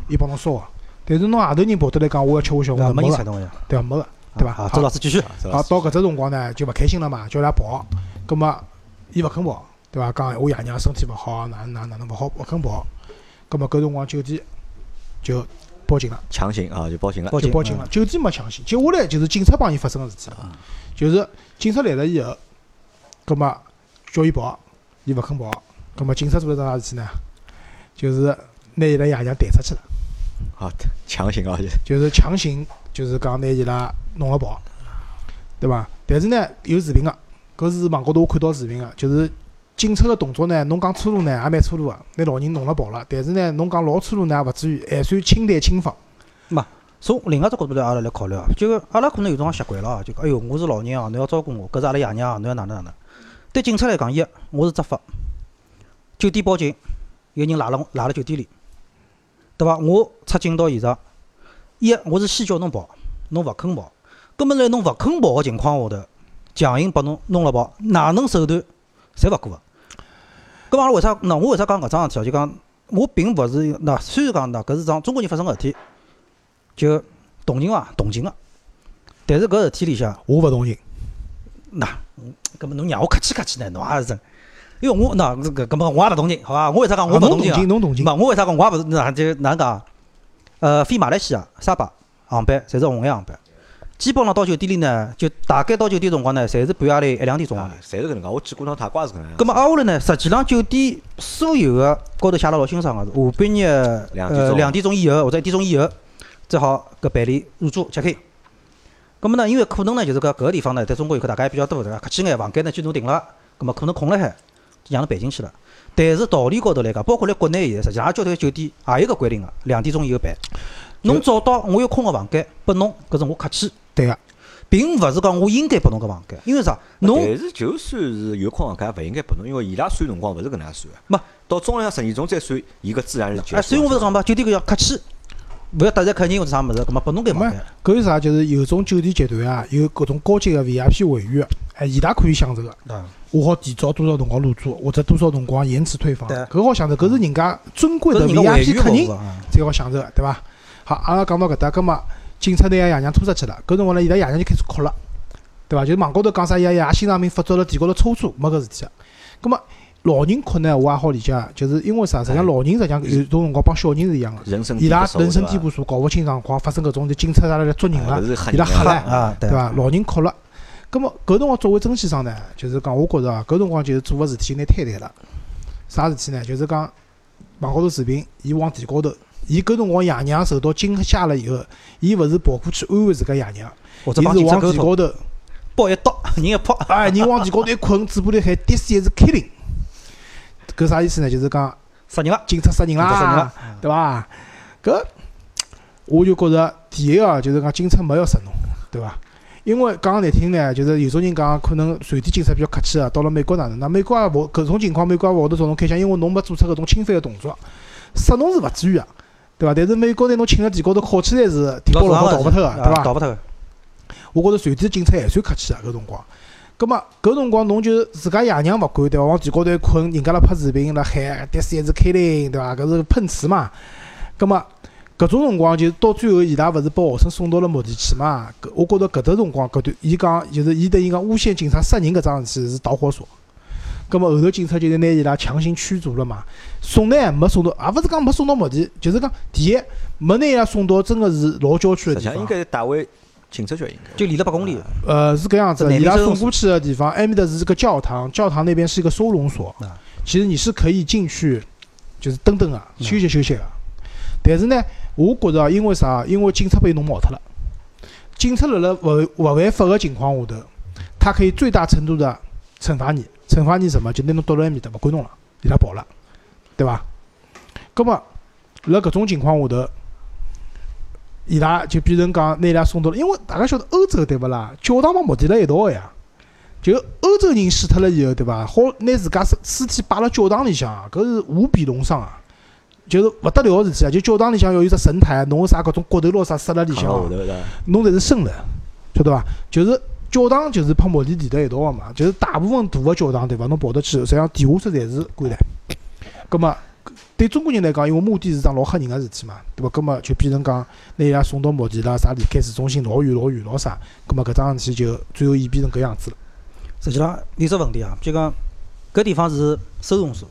伊帮侬烧个。但是侬外头人跑得来讲，我要吃碗小馄饨，没个，对伐？没个，对伐？好，周老师继续。好，到搿只辰光呢，就勿开心了嘛，叫伊拉跑。葛末伊勿肯跑，对伐？讲我爷娘身体勿好，哪哪哪能勿好，勿肯跑。葛末搿辰光酒店就报警了，强行啊，就报警了，就报警了。酒店没强行，接下来就是警察帮伊发生个事体了。就是警察来了以后，葛末叫伊跑，伊勿肯跑。葛末警察做了桩啥事体呢？就是拿伊拉爷娘抬出去了。好，强行啊，就是强行，就是讲拿伊拉弄了跑，对伐？但是呢，有视频个，搿是网高头我看到视频个，就是警察个动作呢，侬讲粗鲁呢也蛮粗鲁个，拿老人弄了跑了。但是呢，侬讲老粗鲁呢也勿至于，还算清淡轻放。从另外只角度来阿拉来考虑啊，就阿拉可能有种习惯了，就哎哟，我是老人啊，侬要照顾我，搿是阿拉爷娘啊，侬要哪能哪能。对警察来讲，一我是执法，酒店报警，有人赖了赖了酒店里，对伐？我出警到现场，一我是先叫侬跑，侬勿肯跑，根本在侬勿肯跑个情况下头，强行把侬弄了跑，哪能手段侪勿过个。搿么阿拉为啥？喏，我为啥讲搿桩事体啊？就讲我并勿是喏，虽然讲喏，搿是桩中国人发生个事体，就同情伐？同情个。但是搿事体里向，我勿同情。那，嗯搿么侬让我客气客气呢？侬也是真，因为我那搿搿么我也勿同情，好伐？我为啥讲我勿同情啊啊侬同情，？侬同情。勿，我为啥讲我也勿是哪就哪能讲啊？呃，飞马来西亚、沙巴航班侪是红眼航班，基本上到酒店里呢，就大概到酒店辰光呢，侪是半夜里一两点钟啊啊。，侪是搿能介。我去过趟泰国也是搿能介。咁么挨下来呢，实际上酒店所有个高头写了老清爽个，下半日呃两点钟两点钟以后或者一点钟以后，最好搿办理入住 check in。咁么呢，因为可能呢，就是搿搿个地方呢，在中国游客大家也比较多，对伐？客气眼，房间呢就侬订了，咁么可能空了海，就让侬办进去了。但是道理高头来讲，包括辣国内现在，实际上也交关酒店也有个规定个，两点钟以后办。侬找到我有空个房间拨侬，搿是我客气，对个，并勿是讲我应该拨侬搿房间，因为啥？侬但是就算是有空房间，勿应该拨侬，因为伊拉算辰光勿是搿能样算个。没到中浪向十二点钟再算伊个自然日结束。哎，所以我勿是讲嘛，酒店搿要客气，勿要得罪客人或者啥物事，葛末拨侬搿房间。搿有啥？就是有种酒店集团啊，有搿种高级个 VIP 会员，哎，伊拉可以享受个。啊，我好提早多少辰光入住，或者多少辰光延迟退房，搿好享受，搿是人家尊贵的 VIP 客人。才好享受个，对伐？好，阿拉讲到搿搭，葛末警察拿爷娘拖出去了，搿辰光呢，伊拉爷娘就开始哭了，对伐？就是网高头讲啥爷爷心脏病发作了，地高头抽搐，没搿事体个。葛末老人哭呢，我也好理解，就是因为啥？实际上老人实际上有种辰光帮小人是一样个，伊拉人生地地不熟，搞勿清状况，发生搿种就警察啥来捉人了伊拉吓唻啊，对。对伐？老人哭了，葛末搿辰光作为曾先生呢，就是讲我觉着啊，搿辰光就是做个事体有眼太难了。啥事体呢？就是讲网高头视频，伊往地高头，伊搿辰光爷娘受到惊吓了以后，伊勿是跑过去安慰自家爷娘，伊是往地高头，抱一刀，人一扑，哎，人往地高头一困，嘴巴里喊 “This is killing”，搿啥意思呢？就是讲杀人了，警察杀人警察杀人啦了，，对伐？搿我就觉着第一个就是讲警察没要杀侬，对伐？因为讲难听呢，就是有种人讲可能瑞典警察比较客气啊，到了美国哪能？那美国也勿搿种情况，美国也勿会得朝侬开枪，因为侬没做出搿种侵犯个动作，杀侬是勿至于个，对伐？但是美国拿侬请辣地高头铐起来是天包老早逃勿脱个，对伐？逃勿脱个。我觉着瑞典警察还算客气啊，搿辰光。葛末搿辰光侬就自家爷娘勿管对伐？往地高头一困，人家辣拍视频辣喊 “this is killing” 对伐？搿是碰瓷嘛。葛末搿种辰光就到最后伊拉勿是把学生送到了墓地去嘛？搿我觉着搿搭辰光搿段伊讲就是伊等于讲诬陷警察杀人搿桩事体是导火索。葛末后头警察就是拿伊拉强行驱逐了嘛，送呢没送到，也勿是讲没送到墓地，就是讲第一没拿伊拉送到真个是老郊区个地方应。该带回警察局应该。就离了八公里，呃，是搿样子的，伊拉送过去的地方，埃面的是个教堂，教堂那边是一个收容所啊。其实你是可以进去，就是蹲蹲啊，嗯休息休息个。但是呢，我觉着啊因为啥？因为警察被侬冒脱了。警察辣辣勿勿违法个情况下头，他可以最大程度的惩罚你，惩罚你什么？就拿侬丢辣埃面搭，勿管侬了，伊拉跑了，对伐？葛么辣搿种情况下头，伊拉就变成讲拿伊拉送到了，因为大家晓得欧洲对勿啦？教堂帮墓地辣一道个呀。就欧洲人死脱了以后，对伐？好拿自家尸尸体摆辣教堂里向啊，搿是无比隆伤啊，就是勿得了个事体啊！就教堂里向要有只神坛，弄个啥搿种骨头咯啥塞辣里向侬侪是生的，晓得伐？就是教堂就是拍墓地连在一道个嘛，就是大部分大个教堂对伐？侬跑得去，实际上地下室侪是棺材。葛末对中国人来讲，因为墓地是桩老吓人个事体嘛，对伐？葛末就变成讲拿伊拉送到墓地啦，啥离开市中心老远老远老啥，葛末搿桩事体就最后演变成搿样子了。实际上有只问题啊，就讲搿地方是收容所，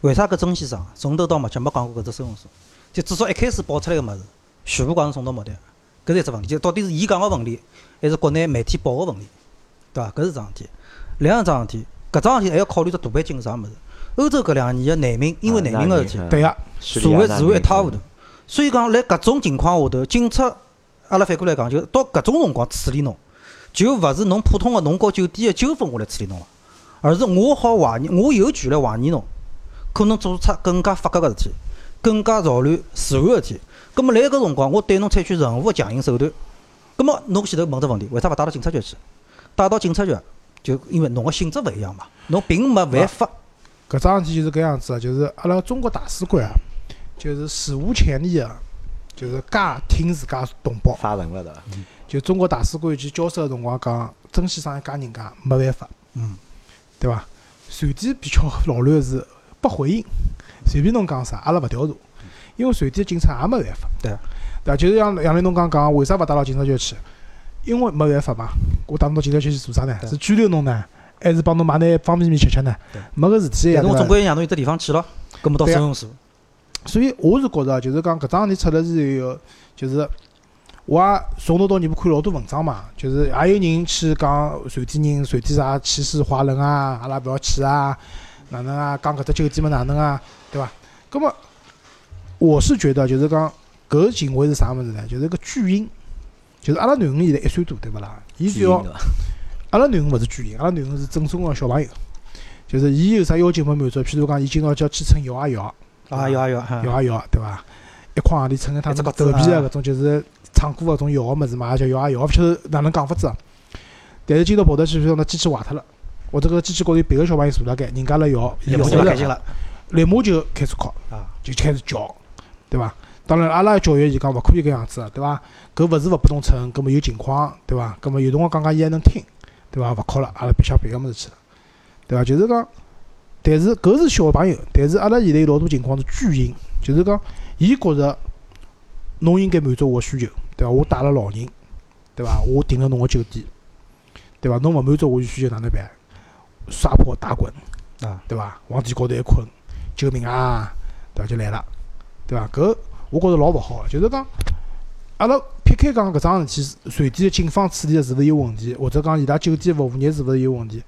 为啥搿曾先生从头到末脚没讲过搿只收容所？就至少一开始爆出来个物事，全部讲是送到墓地，搿是一只问题。就到底是伊讲个问题，还是国内媒体报个问题，对伐？搿是桩事体。另外一桩事体，搿桩事体还要考虑到大背景是啥物事？欧洲搿两年个难民，因为难民个事体，对个，社会治安一塌糊涂。所以讲，辣搿种情况下头，警察阿拉反过来讲，就到搿种辰光处理侬，就勿是侬普通个侬和酒店个纠纷我来处理侬了，而是我好怀疑，我有权来怀疑侬，可能做出更加法格个事体，更加扰乱治安个事体。葛末辣搿辰光，我对侬采取任何个强硬手段，葛末侬前头问只问题，为啥勿带到警察局去？带到警察局，就因为侬个性质勿一样嘛，侬并没违法。搿桩事体就是搿样子个，就是阿拉中国大使馆啊，就是史无前例啊，就是介听自家同胞。发文了对伐？就中国大使馆去交涉个辰光讲，曾先生一家人家没办法，嗯，对伐？瑞典比较老卵是不回应，随便侬讲啥，阿拉勿调查，因为瑞典警察也没办法，对对伐？就是像杨林侬刚讲，为啥勿带到警察局去？因为没办法嘛，我带侬到警察局去做啥呢？是拘留侬呢，还是帮侬买眼方便面吃吃呢？没个事体呀，对伐但是我总归让侬有得地方去咯，葛末到收容所。所以我是觉着，就是讲搿桩事体出来之后，就是我也从头到尾巴看老多文章嘛，就是也有人去讲瑞典人，瑞典啥歧视华人啊，阿拉勿要去啊，哪能啊，讲搿只酒店嘛哪能啊，对伐？搿么我是觉得就是讲搿行为是啥物事呢？就是个巨婴，就是阿拉囡恩现在一岁多，对勿啦？伊是要？阿拉囡恩勿是巨婴，阿拉囡恩是正宗个小朋友，就是伊有啥要求没满足，譬如讲伊今朝叫去乘摇啊摇。啊，摇啊有啊，摇啊摇，对伐？一筐行钿乘一趟一只头角子啊皮个搿种就是唱歌搿种摇个物事嘛，也叫摇啊摇，勿晓得哪能讲法子啊。但是今朝跑得去，譬如讲那机器坏脱了，或者搿机器高头有别个小朋友坐辣盖，人家辣摇，伊摇勿了立马就开始哭，啊！就开始叫，对伐？当然，阿拉教育伊讲勿可以搿样子，对伐？搿勿是勿拨侬乘，搿么有情况，对伐？搿么有辰光讲讲伊还能听，对伐？勿哭了，阿拉白相别个物事去了，对伐？就是讲，但是搿是小朋友，但是阿拉现在有老多情况是巨婴，就是讲，伊觉着侬应该满足我需求，对伐？我带了老人，对伐？我订了侬个酒店，对伐？侬勿满足我需求哪能办？撒泼打滚，啊，对伐？往地高头一困，救命啊！对伐？就来了，对伐？搿我觉着老勿好个，就是讲，阿拉撇开讲搿桩事体，瑞典的警方处理的是勿是有问题，或者讲伊拉酒店服务业是勿是有问题？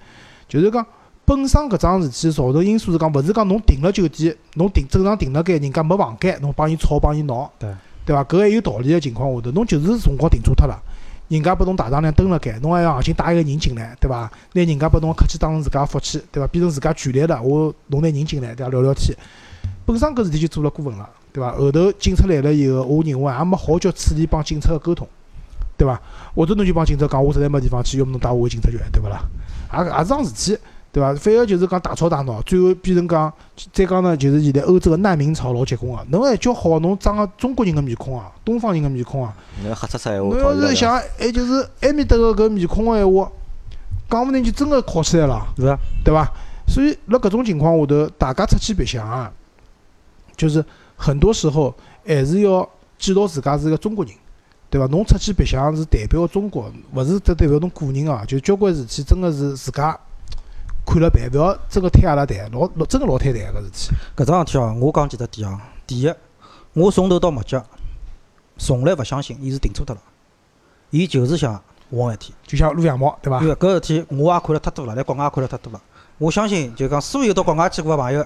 就是讲本身搿桩事体造成因素是讲，勿是讲侬订了酒店，侬订正常订了间，人家没房间，侬帮伊吵帮伊闹，对对伐？搿还有道理个情况下头，侬就是辰光订错脱了。人家拨侬大丈量蹲辣盖，侬还要硬劲带一个人进来，对伐？拿人家拨侬个客气当成自家福气，对伐？变成自家权利了，我侬拿人进来，对伐？聊聊天，本身搿事体就做了过分了，对伐？后头警察来了以后，我认为也没好叫处理帮警察个沟通，对伐？或者侬就帮警察讲，我实在没地方去，要么侬带我回警察局，对勿啦？也也是桩事体，对伐？反而就是讲大吵大闹，最后变成讲，再讲呢，就是现在欧洲个难民潮老结棍个，侬还叫好，侬长个中国人个面孔啊，东方人个面孔啊。侬瞎出出闲话，侬要是像，哎，就是埃面搭个搿面孔个闲话，讲勿定就真个考起来了，是伐？对伐？所以辣搿种情况下头，大家出去白相啊，就是很多时候还是要记牢自家是一个中国人，对伐？侬出去白相是代表中国，勿是只代表侬个人啊。就交关事体真个是自家看了办，勿要真个推阿拉谈，老老真个老推谈搿事体。搿桩事体哦，我讲几只点哦。第一，我从头到末脚，从来勿相信伊是订错脱了，伊就是想混一天。就像撸羊毛，对伐因？为搿事体我也看了太多了，辣国外也看了太多了。我相信就讲所有到国外去过个朋友，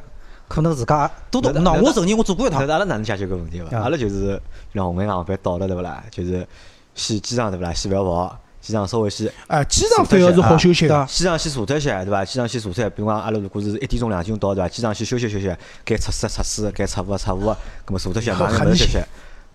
可能自家也多多。喏，那那我承认我做过一趟但是。阿拉哪能解决搿问题伐？啊阿拉就是让红眼航班到了对勿啦？就是先机场对勿啦？先勿要跑，机场稍微先哎，机场反而是好休息的。机场先坐脱歇对伐？机场先坐脱比如讲阿拉如果是一点钟两点钟到对伐？机场先休息休息，该测试测试，该测物测物，葛末坐脱一下，马上休息，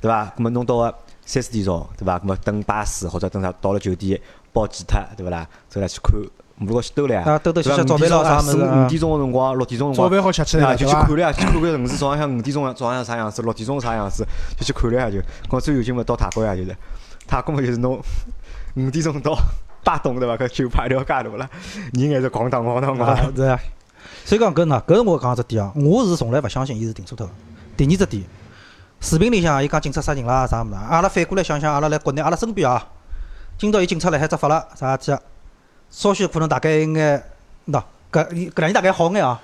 对伐？葛末侬到个三四点钟对伐？葛末等巴士或者等啥到了酒店包几脱对勿啦？走来去看，如果去兜来啊兜兜对伐歇歇早饭咯啥物四事啊五点钟个辰光，六点钟个辰早光。饭好吃起来就去看？了下，去看看城市早浪向五点钟早浪向啥样子，六点钟啥样子，就去看了下就。光最有劲嘛到泰国呀，就是泰国嘛就是侬五点钟到巴东对伐？搿酒吧一条街对勿啦？人还是咣当咣当啊咣。，对啊。所以讲搿喏，搿是我讲只点啊，我是从来勿相信伊是订错脱个。第二只点，视频里向伊讲警察杀人啦啥物事，阿拉反过来想想，阿拉辣国内阿拉身边啊，今朝有警察辣海执法了啥事体啊？稍许可能大概应该喏，搿搿两年大概好眼啊。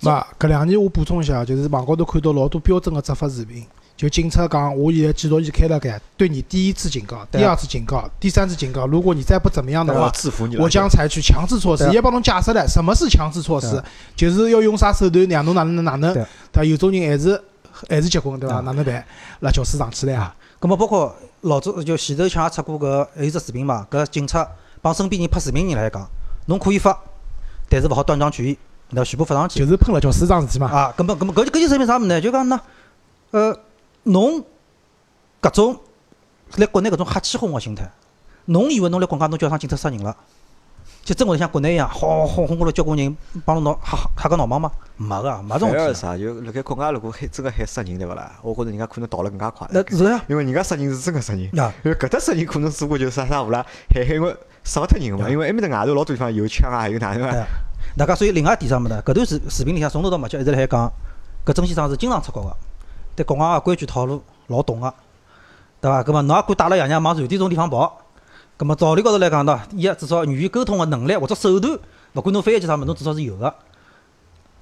嘛，搿两年我补充一下，就是网高头看到老多标准个执法视频，就警察讲，我现在记录仪开了盖，对你第一次警告，第二次警告，第三次警告，如果你再不怎么样的话，制服你了。我将采取强制措施也帮侬解释了什么是强制措施就是要用啥手段让侬哪能哪能，对？有种人还是还是结棍，对伐？哪能办？辣教室上去了呀，葛末包括老早就前头像也出过搿还有只视频嘛，搿警察帮身边人拍视频人来讲，侬可以发，但是勿好断章取义，然后全部发上去就。是喷了叫水桩事体嘛。啊，根本根本搿就搿就说明啥物事呢？就讲呢，呃，侬搿种辣国内搿种瞎起哄个心态，侬以为侬辣国外侬叫上警察杀人了？就真会像国内一样，轰轰轰过来交关人帮侬闹吓吓个闹忙吗？没个，没这种事体。反啥？就辣盖国外如果喊真个喊杀人对勿啦？我觉着人家可能逃了更加快。那是呀，因为人家杀人是真个杀人，啊，因为搿搭杀人可能只不过就是啥啥无啦，喊喊因为杀勿脱人个嘛。因为埃面搭外头老多地方有枪啊，有哪能啊？哎大家所以另外一点啥物事呢？搿段视视频里向从头到末脚一直辣海讲，搿曾先生是经常出国个，对国外个规矩套路老懂个，对伐？搿么侬也敢带了爷娘往瑞典种地方跑？搿么道理高头来讲呢，伊个至少语言沟通个能力或者手段，勿管侬翻译机啥物事，侬至少是有个。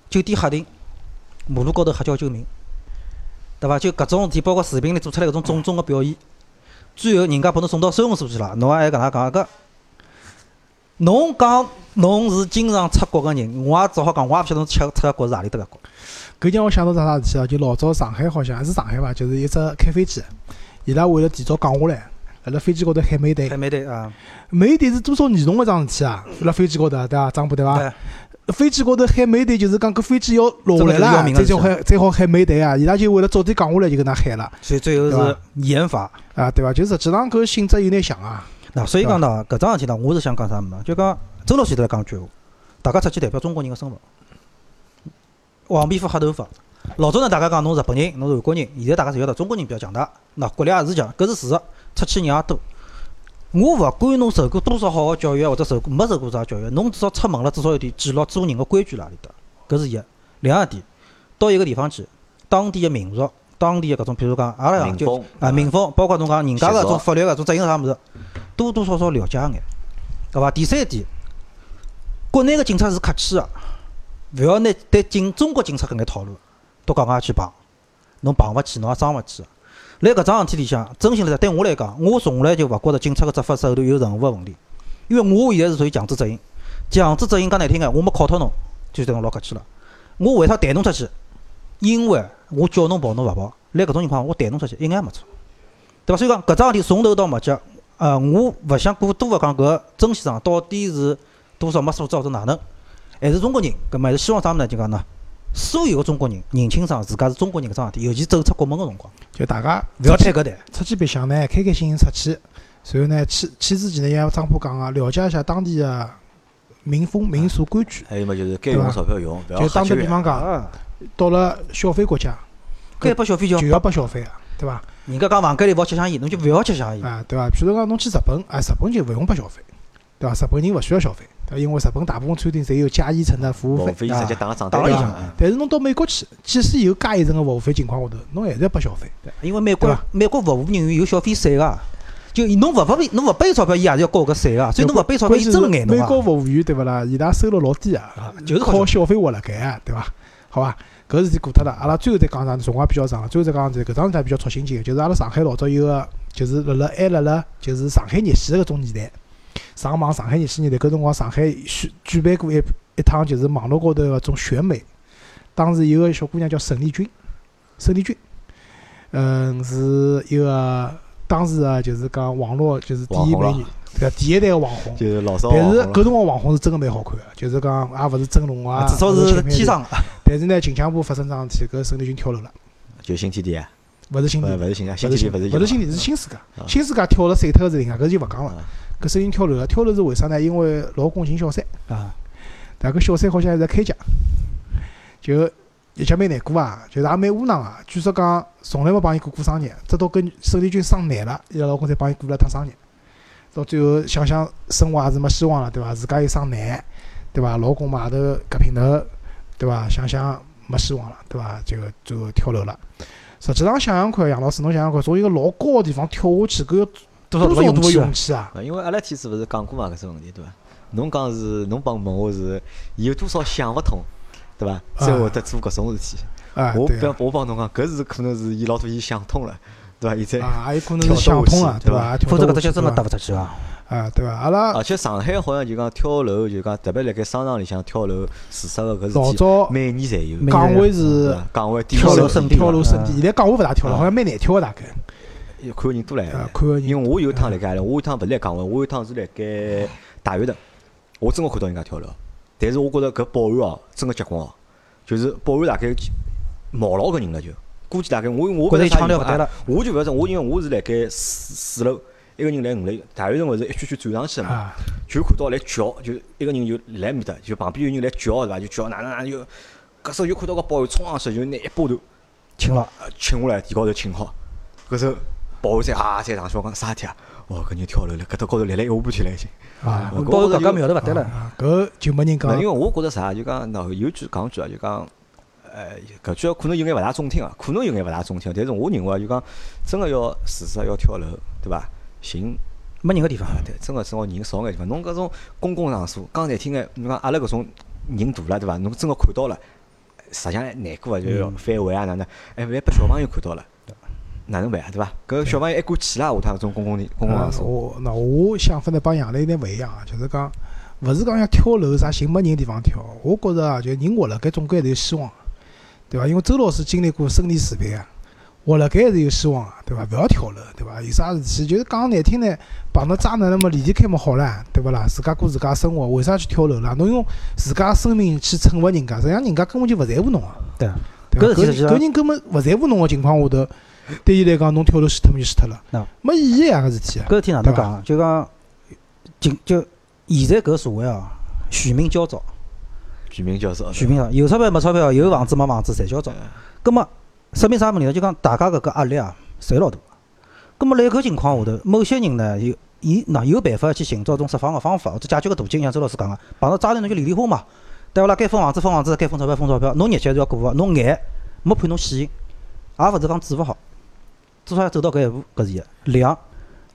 酒店黑停，马路高头喊叫救命，对伐？就搿种事体，包括视频里做出来搿种种种个表现，最后人家把侬送到收容所去了，侬还搿能讲搿？侬讲侬是经常出国个人，我也只好讲，我也勿晓得侬出出个国是何里搭个国。搿让我想到桩啥事体啊？就老早上海好像是上海伐，就是一只开飞机，伊拉为了提早降下来，辣辣飞机高头喊美队喊美队啊，美队是多少严重个桩事体啊？辣飞机高头对伐？张部对伐？飞机高头喊美队，就是讲搿飞机要落下来了，再叫喊再好喊美队啊！伊拉就为了早点降下来就搿能喊了所以最后是严罚。啊，对伐？就实际上搿性质有眼像啊。那所以讲呢，搿桩事体呢，我是想讲啥物事呢？就讲周老师头来讲句闲话，大家出去代表中国人个身份。黄皮肤黑头发，老早呢大家讲侬日本人，侬是韩国人，现在大家侪晓得中国人比较强大，那国力也是强，搿是事实，出去人也多。我勿管侬受过多少好个教育，或者受过没受过啥教育，侬至少出门了，至少有点记牢做人个规矩辣何里搭，搿是一。另外一点，到一个地方去，当地个民俗、当地个搿种，譬如讲，阿拉讲就啊民风，包括侬讲人家个习俗种法律搿种执行啥物事，多多少少了解眼，对伐？第三点，国内个警察是客气个，勿要拿对警中国警察搿眼套路到国外去碰，侬碰勿起，侬也装勿起。辣搿桩事体里向，真心来讲，对我来讲，我从来就勿觉着警察个执法手段有任何个问题，因为我现在是属于强制执行，强制执行讲难听眼，我没考脱侬，就对侬老客气了。我为啥弹侬出去？因为我叫侬跑侬勿跑，辣搿种情况下我弹侬出去一眼也没错，对伐？所以讲搿桩事体从头到末脚，呃，我勿想过多个讲搿曾先生到底是多少没素质或者哪能，还是中国人，搿么还是希望啥物事呢？就讲呢，所有个中国人认清爽自家是中国人搿桩事体，尤其走出国门个辰光，就大家勿要摊搿台。出去白相呢，开开心心出去，然后呢，去去之前呢，像张波讲个，了解一下当地个民风民俗规矩。还有么就是该用的钞票用，勿要就打。个比方讲，啊，到了消费国家该拨小费就就要要拨。拨消费个，对伐？人家讲房间里勿好吃香烟，侬就勿要吃香烟。啊，对伐？譬如讲侬去日本，啊，日本就勿用拨消费，对伐？日本人勿需要消费，对伐？因为日本大部分餐厅侪有加一层的服务费。直接打个账打了一单里向但是侬到美国去，即使有加一层个服务费情况下头，侬还是要拨消费。对因为美国美国服务人员有小费税个，就侬勿拨侬勿拨伊钞票，伊也是要交搿税个，所以侬勿拨伊钞票，伊真眼侬啊美国。服务员对勿啦？伊拉收入老低啊啊，就是靠靠消费活辣盖啊，对伐？好伐？搿事体过脱了，阿拉最后再讲啥？辰光比较长了，最后再讲这搿桩事体也比较戳心情个，就是阿拉上海老早有个，就是辣辣还辣辣就是上海热线的搿种年代，上网上海热线年代，搿辰光上海举举办过一一趟就是网络高头搿种选美，当时有个小姑娘叫沈丽君，沈丽君，嗯，是一个当时啊，就是讲网络就是第一美女，对伐？第一代个网红。就是老少但是搿辰光网红是真个蛮好看个，就是讲也勿是整容啊，至少是天生的。但是呢，近腔部发生桩事体，搿沈丽君跳楼了，就新天地啊，勿是新天地，勿勿是新天，新勿是新天地勿是勿是新地，是新世界。新世界跳了碎脱个事情啊，搿就勿讲了。啊搿沈丽君跳楼了，跳楼是为啥呢？因为老公寻小三，啊，但搿小三好像还在开价，就一家蛮难过啊，就是也蛮窝囊啊。据说讲从来没帮伊过过生日，直到跟沈丽君生难了，伊拉老公才帮伊过了趟生日。到最后想想生活也是没希望了，对伐？自家又生难，对伐？老公嘛头搿平头，对伐？想想没希望了，对伐？就最后跳楼了。实际上想想看，杨老师，侬想想看，从一个老高个地方跳下去，搿要多少多少勇气啊因为阿拉天子勿是讲过嘛，搿只问题对伐？侬讲是侬帮问我是有多少想勿通，对伐？才会得做搿种事体。啊，我对啊帮我帮侬讲，搿是可能是伊老早伊想通了，对伐？现在啊，也有可能是想通了，对伐？跳否则搿只脚真个踏勿出去啊！啊，对伐？阿拉而且上海好像就讲跳楼，就讲特别辣盖商场里向跳楼自杀个搿事体，老早每年侪有。每岗位是伐港湾跳楼楼圣地嘛跳楼圣地，啊现在岗位勿大跳了，啊好像蛮难跳个大概。看个人多来啊，看个人因为我有一趟辣盖阿拉，我有一趟勿是辣港湾，我有一趟是辣盖大悦城，我真个看到人家跳楼，但是我觉着搿保安哦，真个结棍哦，就是保安大概毛牢搿人了就，估计大概我我觉着伊搿啥情况啊腔调勿对了，我就勿晓得，我因为我是辣盖四四楼，一个人来五楼，大学城勿是一圈圈转上去了嘛，啊，就看到来叫，就一个人就来面搭，就旁边有人来叫是伐？就叫哪能哪能就，搿时候就看到个保安冲上去，就拿一把头请了，呃请下来，地高头请好。搿时候保安才啊才上去，我讲啥事体啊？哦，搿人跳楼了，搿搭高头来来一下半天了已经。啊我保安搿觉着就家苗头勿对了，啊，搿就没人讲那因为我觉着啥，就讲喏，有句讲句啊，就讲，呃，搿句可能有眼勿大中听啊，可能有眼勿大中听，但是我认为啊就讲，真个要自杀要跳楼，对伐？寻没人个地方。啊，对，真个只好人少眼地方。侬搿种公共场所，讲难听眼，侬讲阿拉搿种人大了，对伐？侬真个看到了，实际上难过啊，就要反胃啊，哪能？哎，万一拨小朋友看到了，哪能办啊？对伐？搿小朋友还过去啦，下趟搿种公共地公共场啊所。我那我想法呢帮杨澜有点勿一样啊，就是讲，勿是讲要跳楼啥寻没人地方跳，我觉着啊，就人活辣盖总归还是有希望，对伐？因为周老师经历过生离死别啊，活辣盖还是有希望啊，对伐？勿要跳楼，对伐？有啥事体就是讲难听呢，碰到渣男了么离离开么好唻，对勿啦？自家过自家生活，为啥去跳楼啦？侬用自家生命去惩罚人家，实际上人家根本就勿在乎侬啊。对，伐？搿搿事体实际上搿人根本勿在乎侬个情况下头，对伊来讲，侬跳楼死脱么就死脱了喏，没意义啊！搿事体啊。搿事体哪能讲？就讲，就就现在搿社会哦，全民焦躁，全民焦躁，全民啊，有钞票没钞票，有房子没房子，侪焦躁。葛么说明啥问题呢？就讲大家搿个压力啊，侪老大。葛么辣搿情况下头，某些人呢，有伊喏有办法去寻找种释放个方法，或者解决个途径，像周老师讲个，碰到渣男侬就离离婚嘛，对勿啦？该分房子分房子，该分钞票分钞票，侬日脚是要过个，侬眼没判侬死刑，也勿是讲治勿好，至少要走到搿一步，搿是一。两，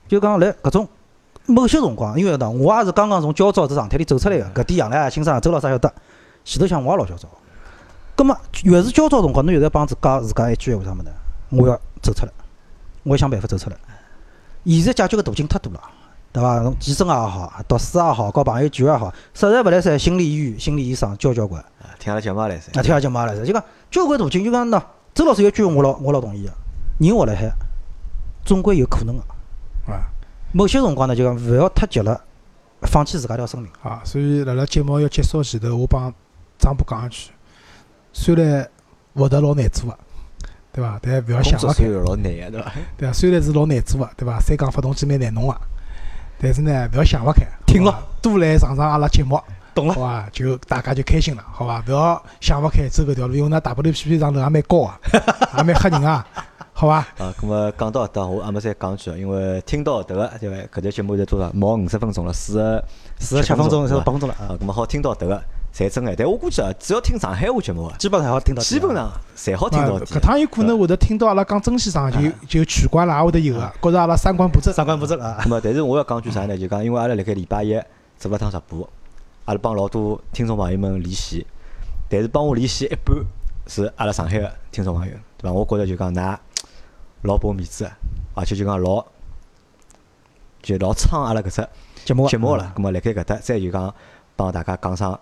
就讲辣搿种某些辰光，因为喏，我也是刚刚从焦躁这状态里走出来个，搿点杨澜也欣赏，周老师也晓得。前头想我也老焦躁，葛末越是焦躁辰光，侬越是帮自家自家一句闲话啥物事呢？我要走出来，我要想办法走出来。现在解决个途径太多了，对伐？侬健身也好，读书也好，搞朋友聚会也好，实在勿来三，心理医院、心理医生交交关。啊听阿拉节目也来噻。啊，听下节目也来噻，就讲交关途径，就讲喏，周老师有句话我老我老同意个，人活辣海，总归有可能个。啊某些辰光呢，就讲勿要太急了，放弃自家条生命。啊，所以辣辣节目要结束前头，我帮张波讲一句，虽然活得老难做个，对伐？但勿要想勿开，作虽然老难个，对伐？对啊？虽然是老难做个，对伐？三缸发动机蛮难弄个，但是呢，勿要想勿开，听了多来上上阿拉节目，懂了好伐？就大家就开心了，好伐？勿要想勿开走搿条路，因为㑚大不头屁屁上头也蛮高个，也蛮吓人啊，好伐？啊，咁么讲到搿搭，我阿么再讲句，因为听到迭个对伐？搿节节目现在多少？毛五十分钟了，四十四十七分钟，对伐是八分钟了啊啊，，咁么好听到迭个，侪真爱。但我估计啊，只要听上海话节目啊，基本上好听到。基本上侪好听到搿。趟有可能会得听到阿拉讲曾先生就就取关了，也会得有个，觉着阿拉三观不正。三观不正啊咁。么，但是我要讲句啥呢？就讲，因为阿拉辣盖礼拜一做了趟直播，阿拉帮老多听众朋友们联系，但是帮我联系一半是阿拉上海个听众朋友，对伐？我觉着就讲㑚老拨面子的，而且就讲老就老撑阿拉搿只节目节目了。咁么辣盖搿搭再就讲帮大家讲声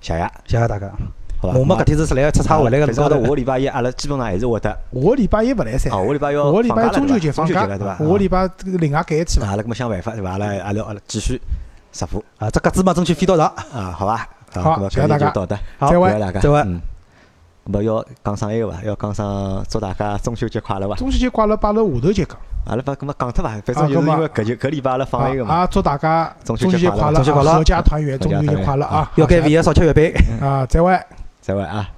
谢谢，谢谢大家。好伐？我们搿天是出来出差回来个反正下头下个礼拜一阿拉基本上还是会得，下个礼拜一勿来三，啊，下个礼拜要下个礼拜中秋节放假，对伐？下个礼拜这个另外改一天啊，伐？阿拉搿么想办法对伐？阿拉阿拉阿拉继续直播啊，这鸽子嘛争取飞到上。啊，好伐？好谢谢大家好再会谢谢大家，再会嗯。咁么要讲上一个伐？要讲上祝大家中秋节快乐伐？中秋节快乐，摆辣下头节讲。阿拉把搿么讲脱伐？反正就是因为搿就搿礼拜阿拉放一个嘛。啊，祝大家中中秋节快乐乐，中秋节快乐阖家团圆，中秋节快乐啊！要减肥，少吃月饼。啊，再会。再会啊！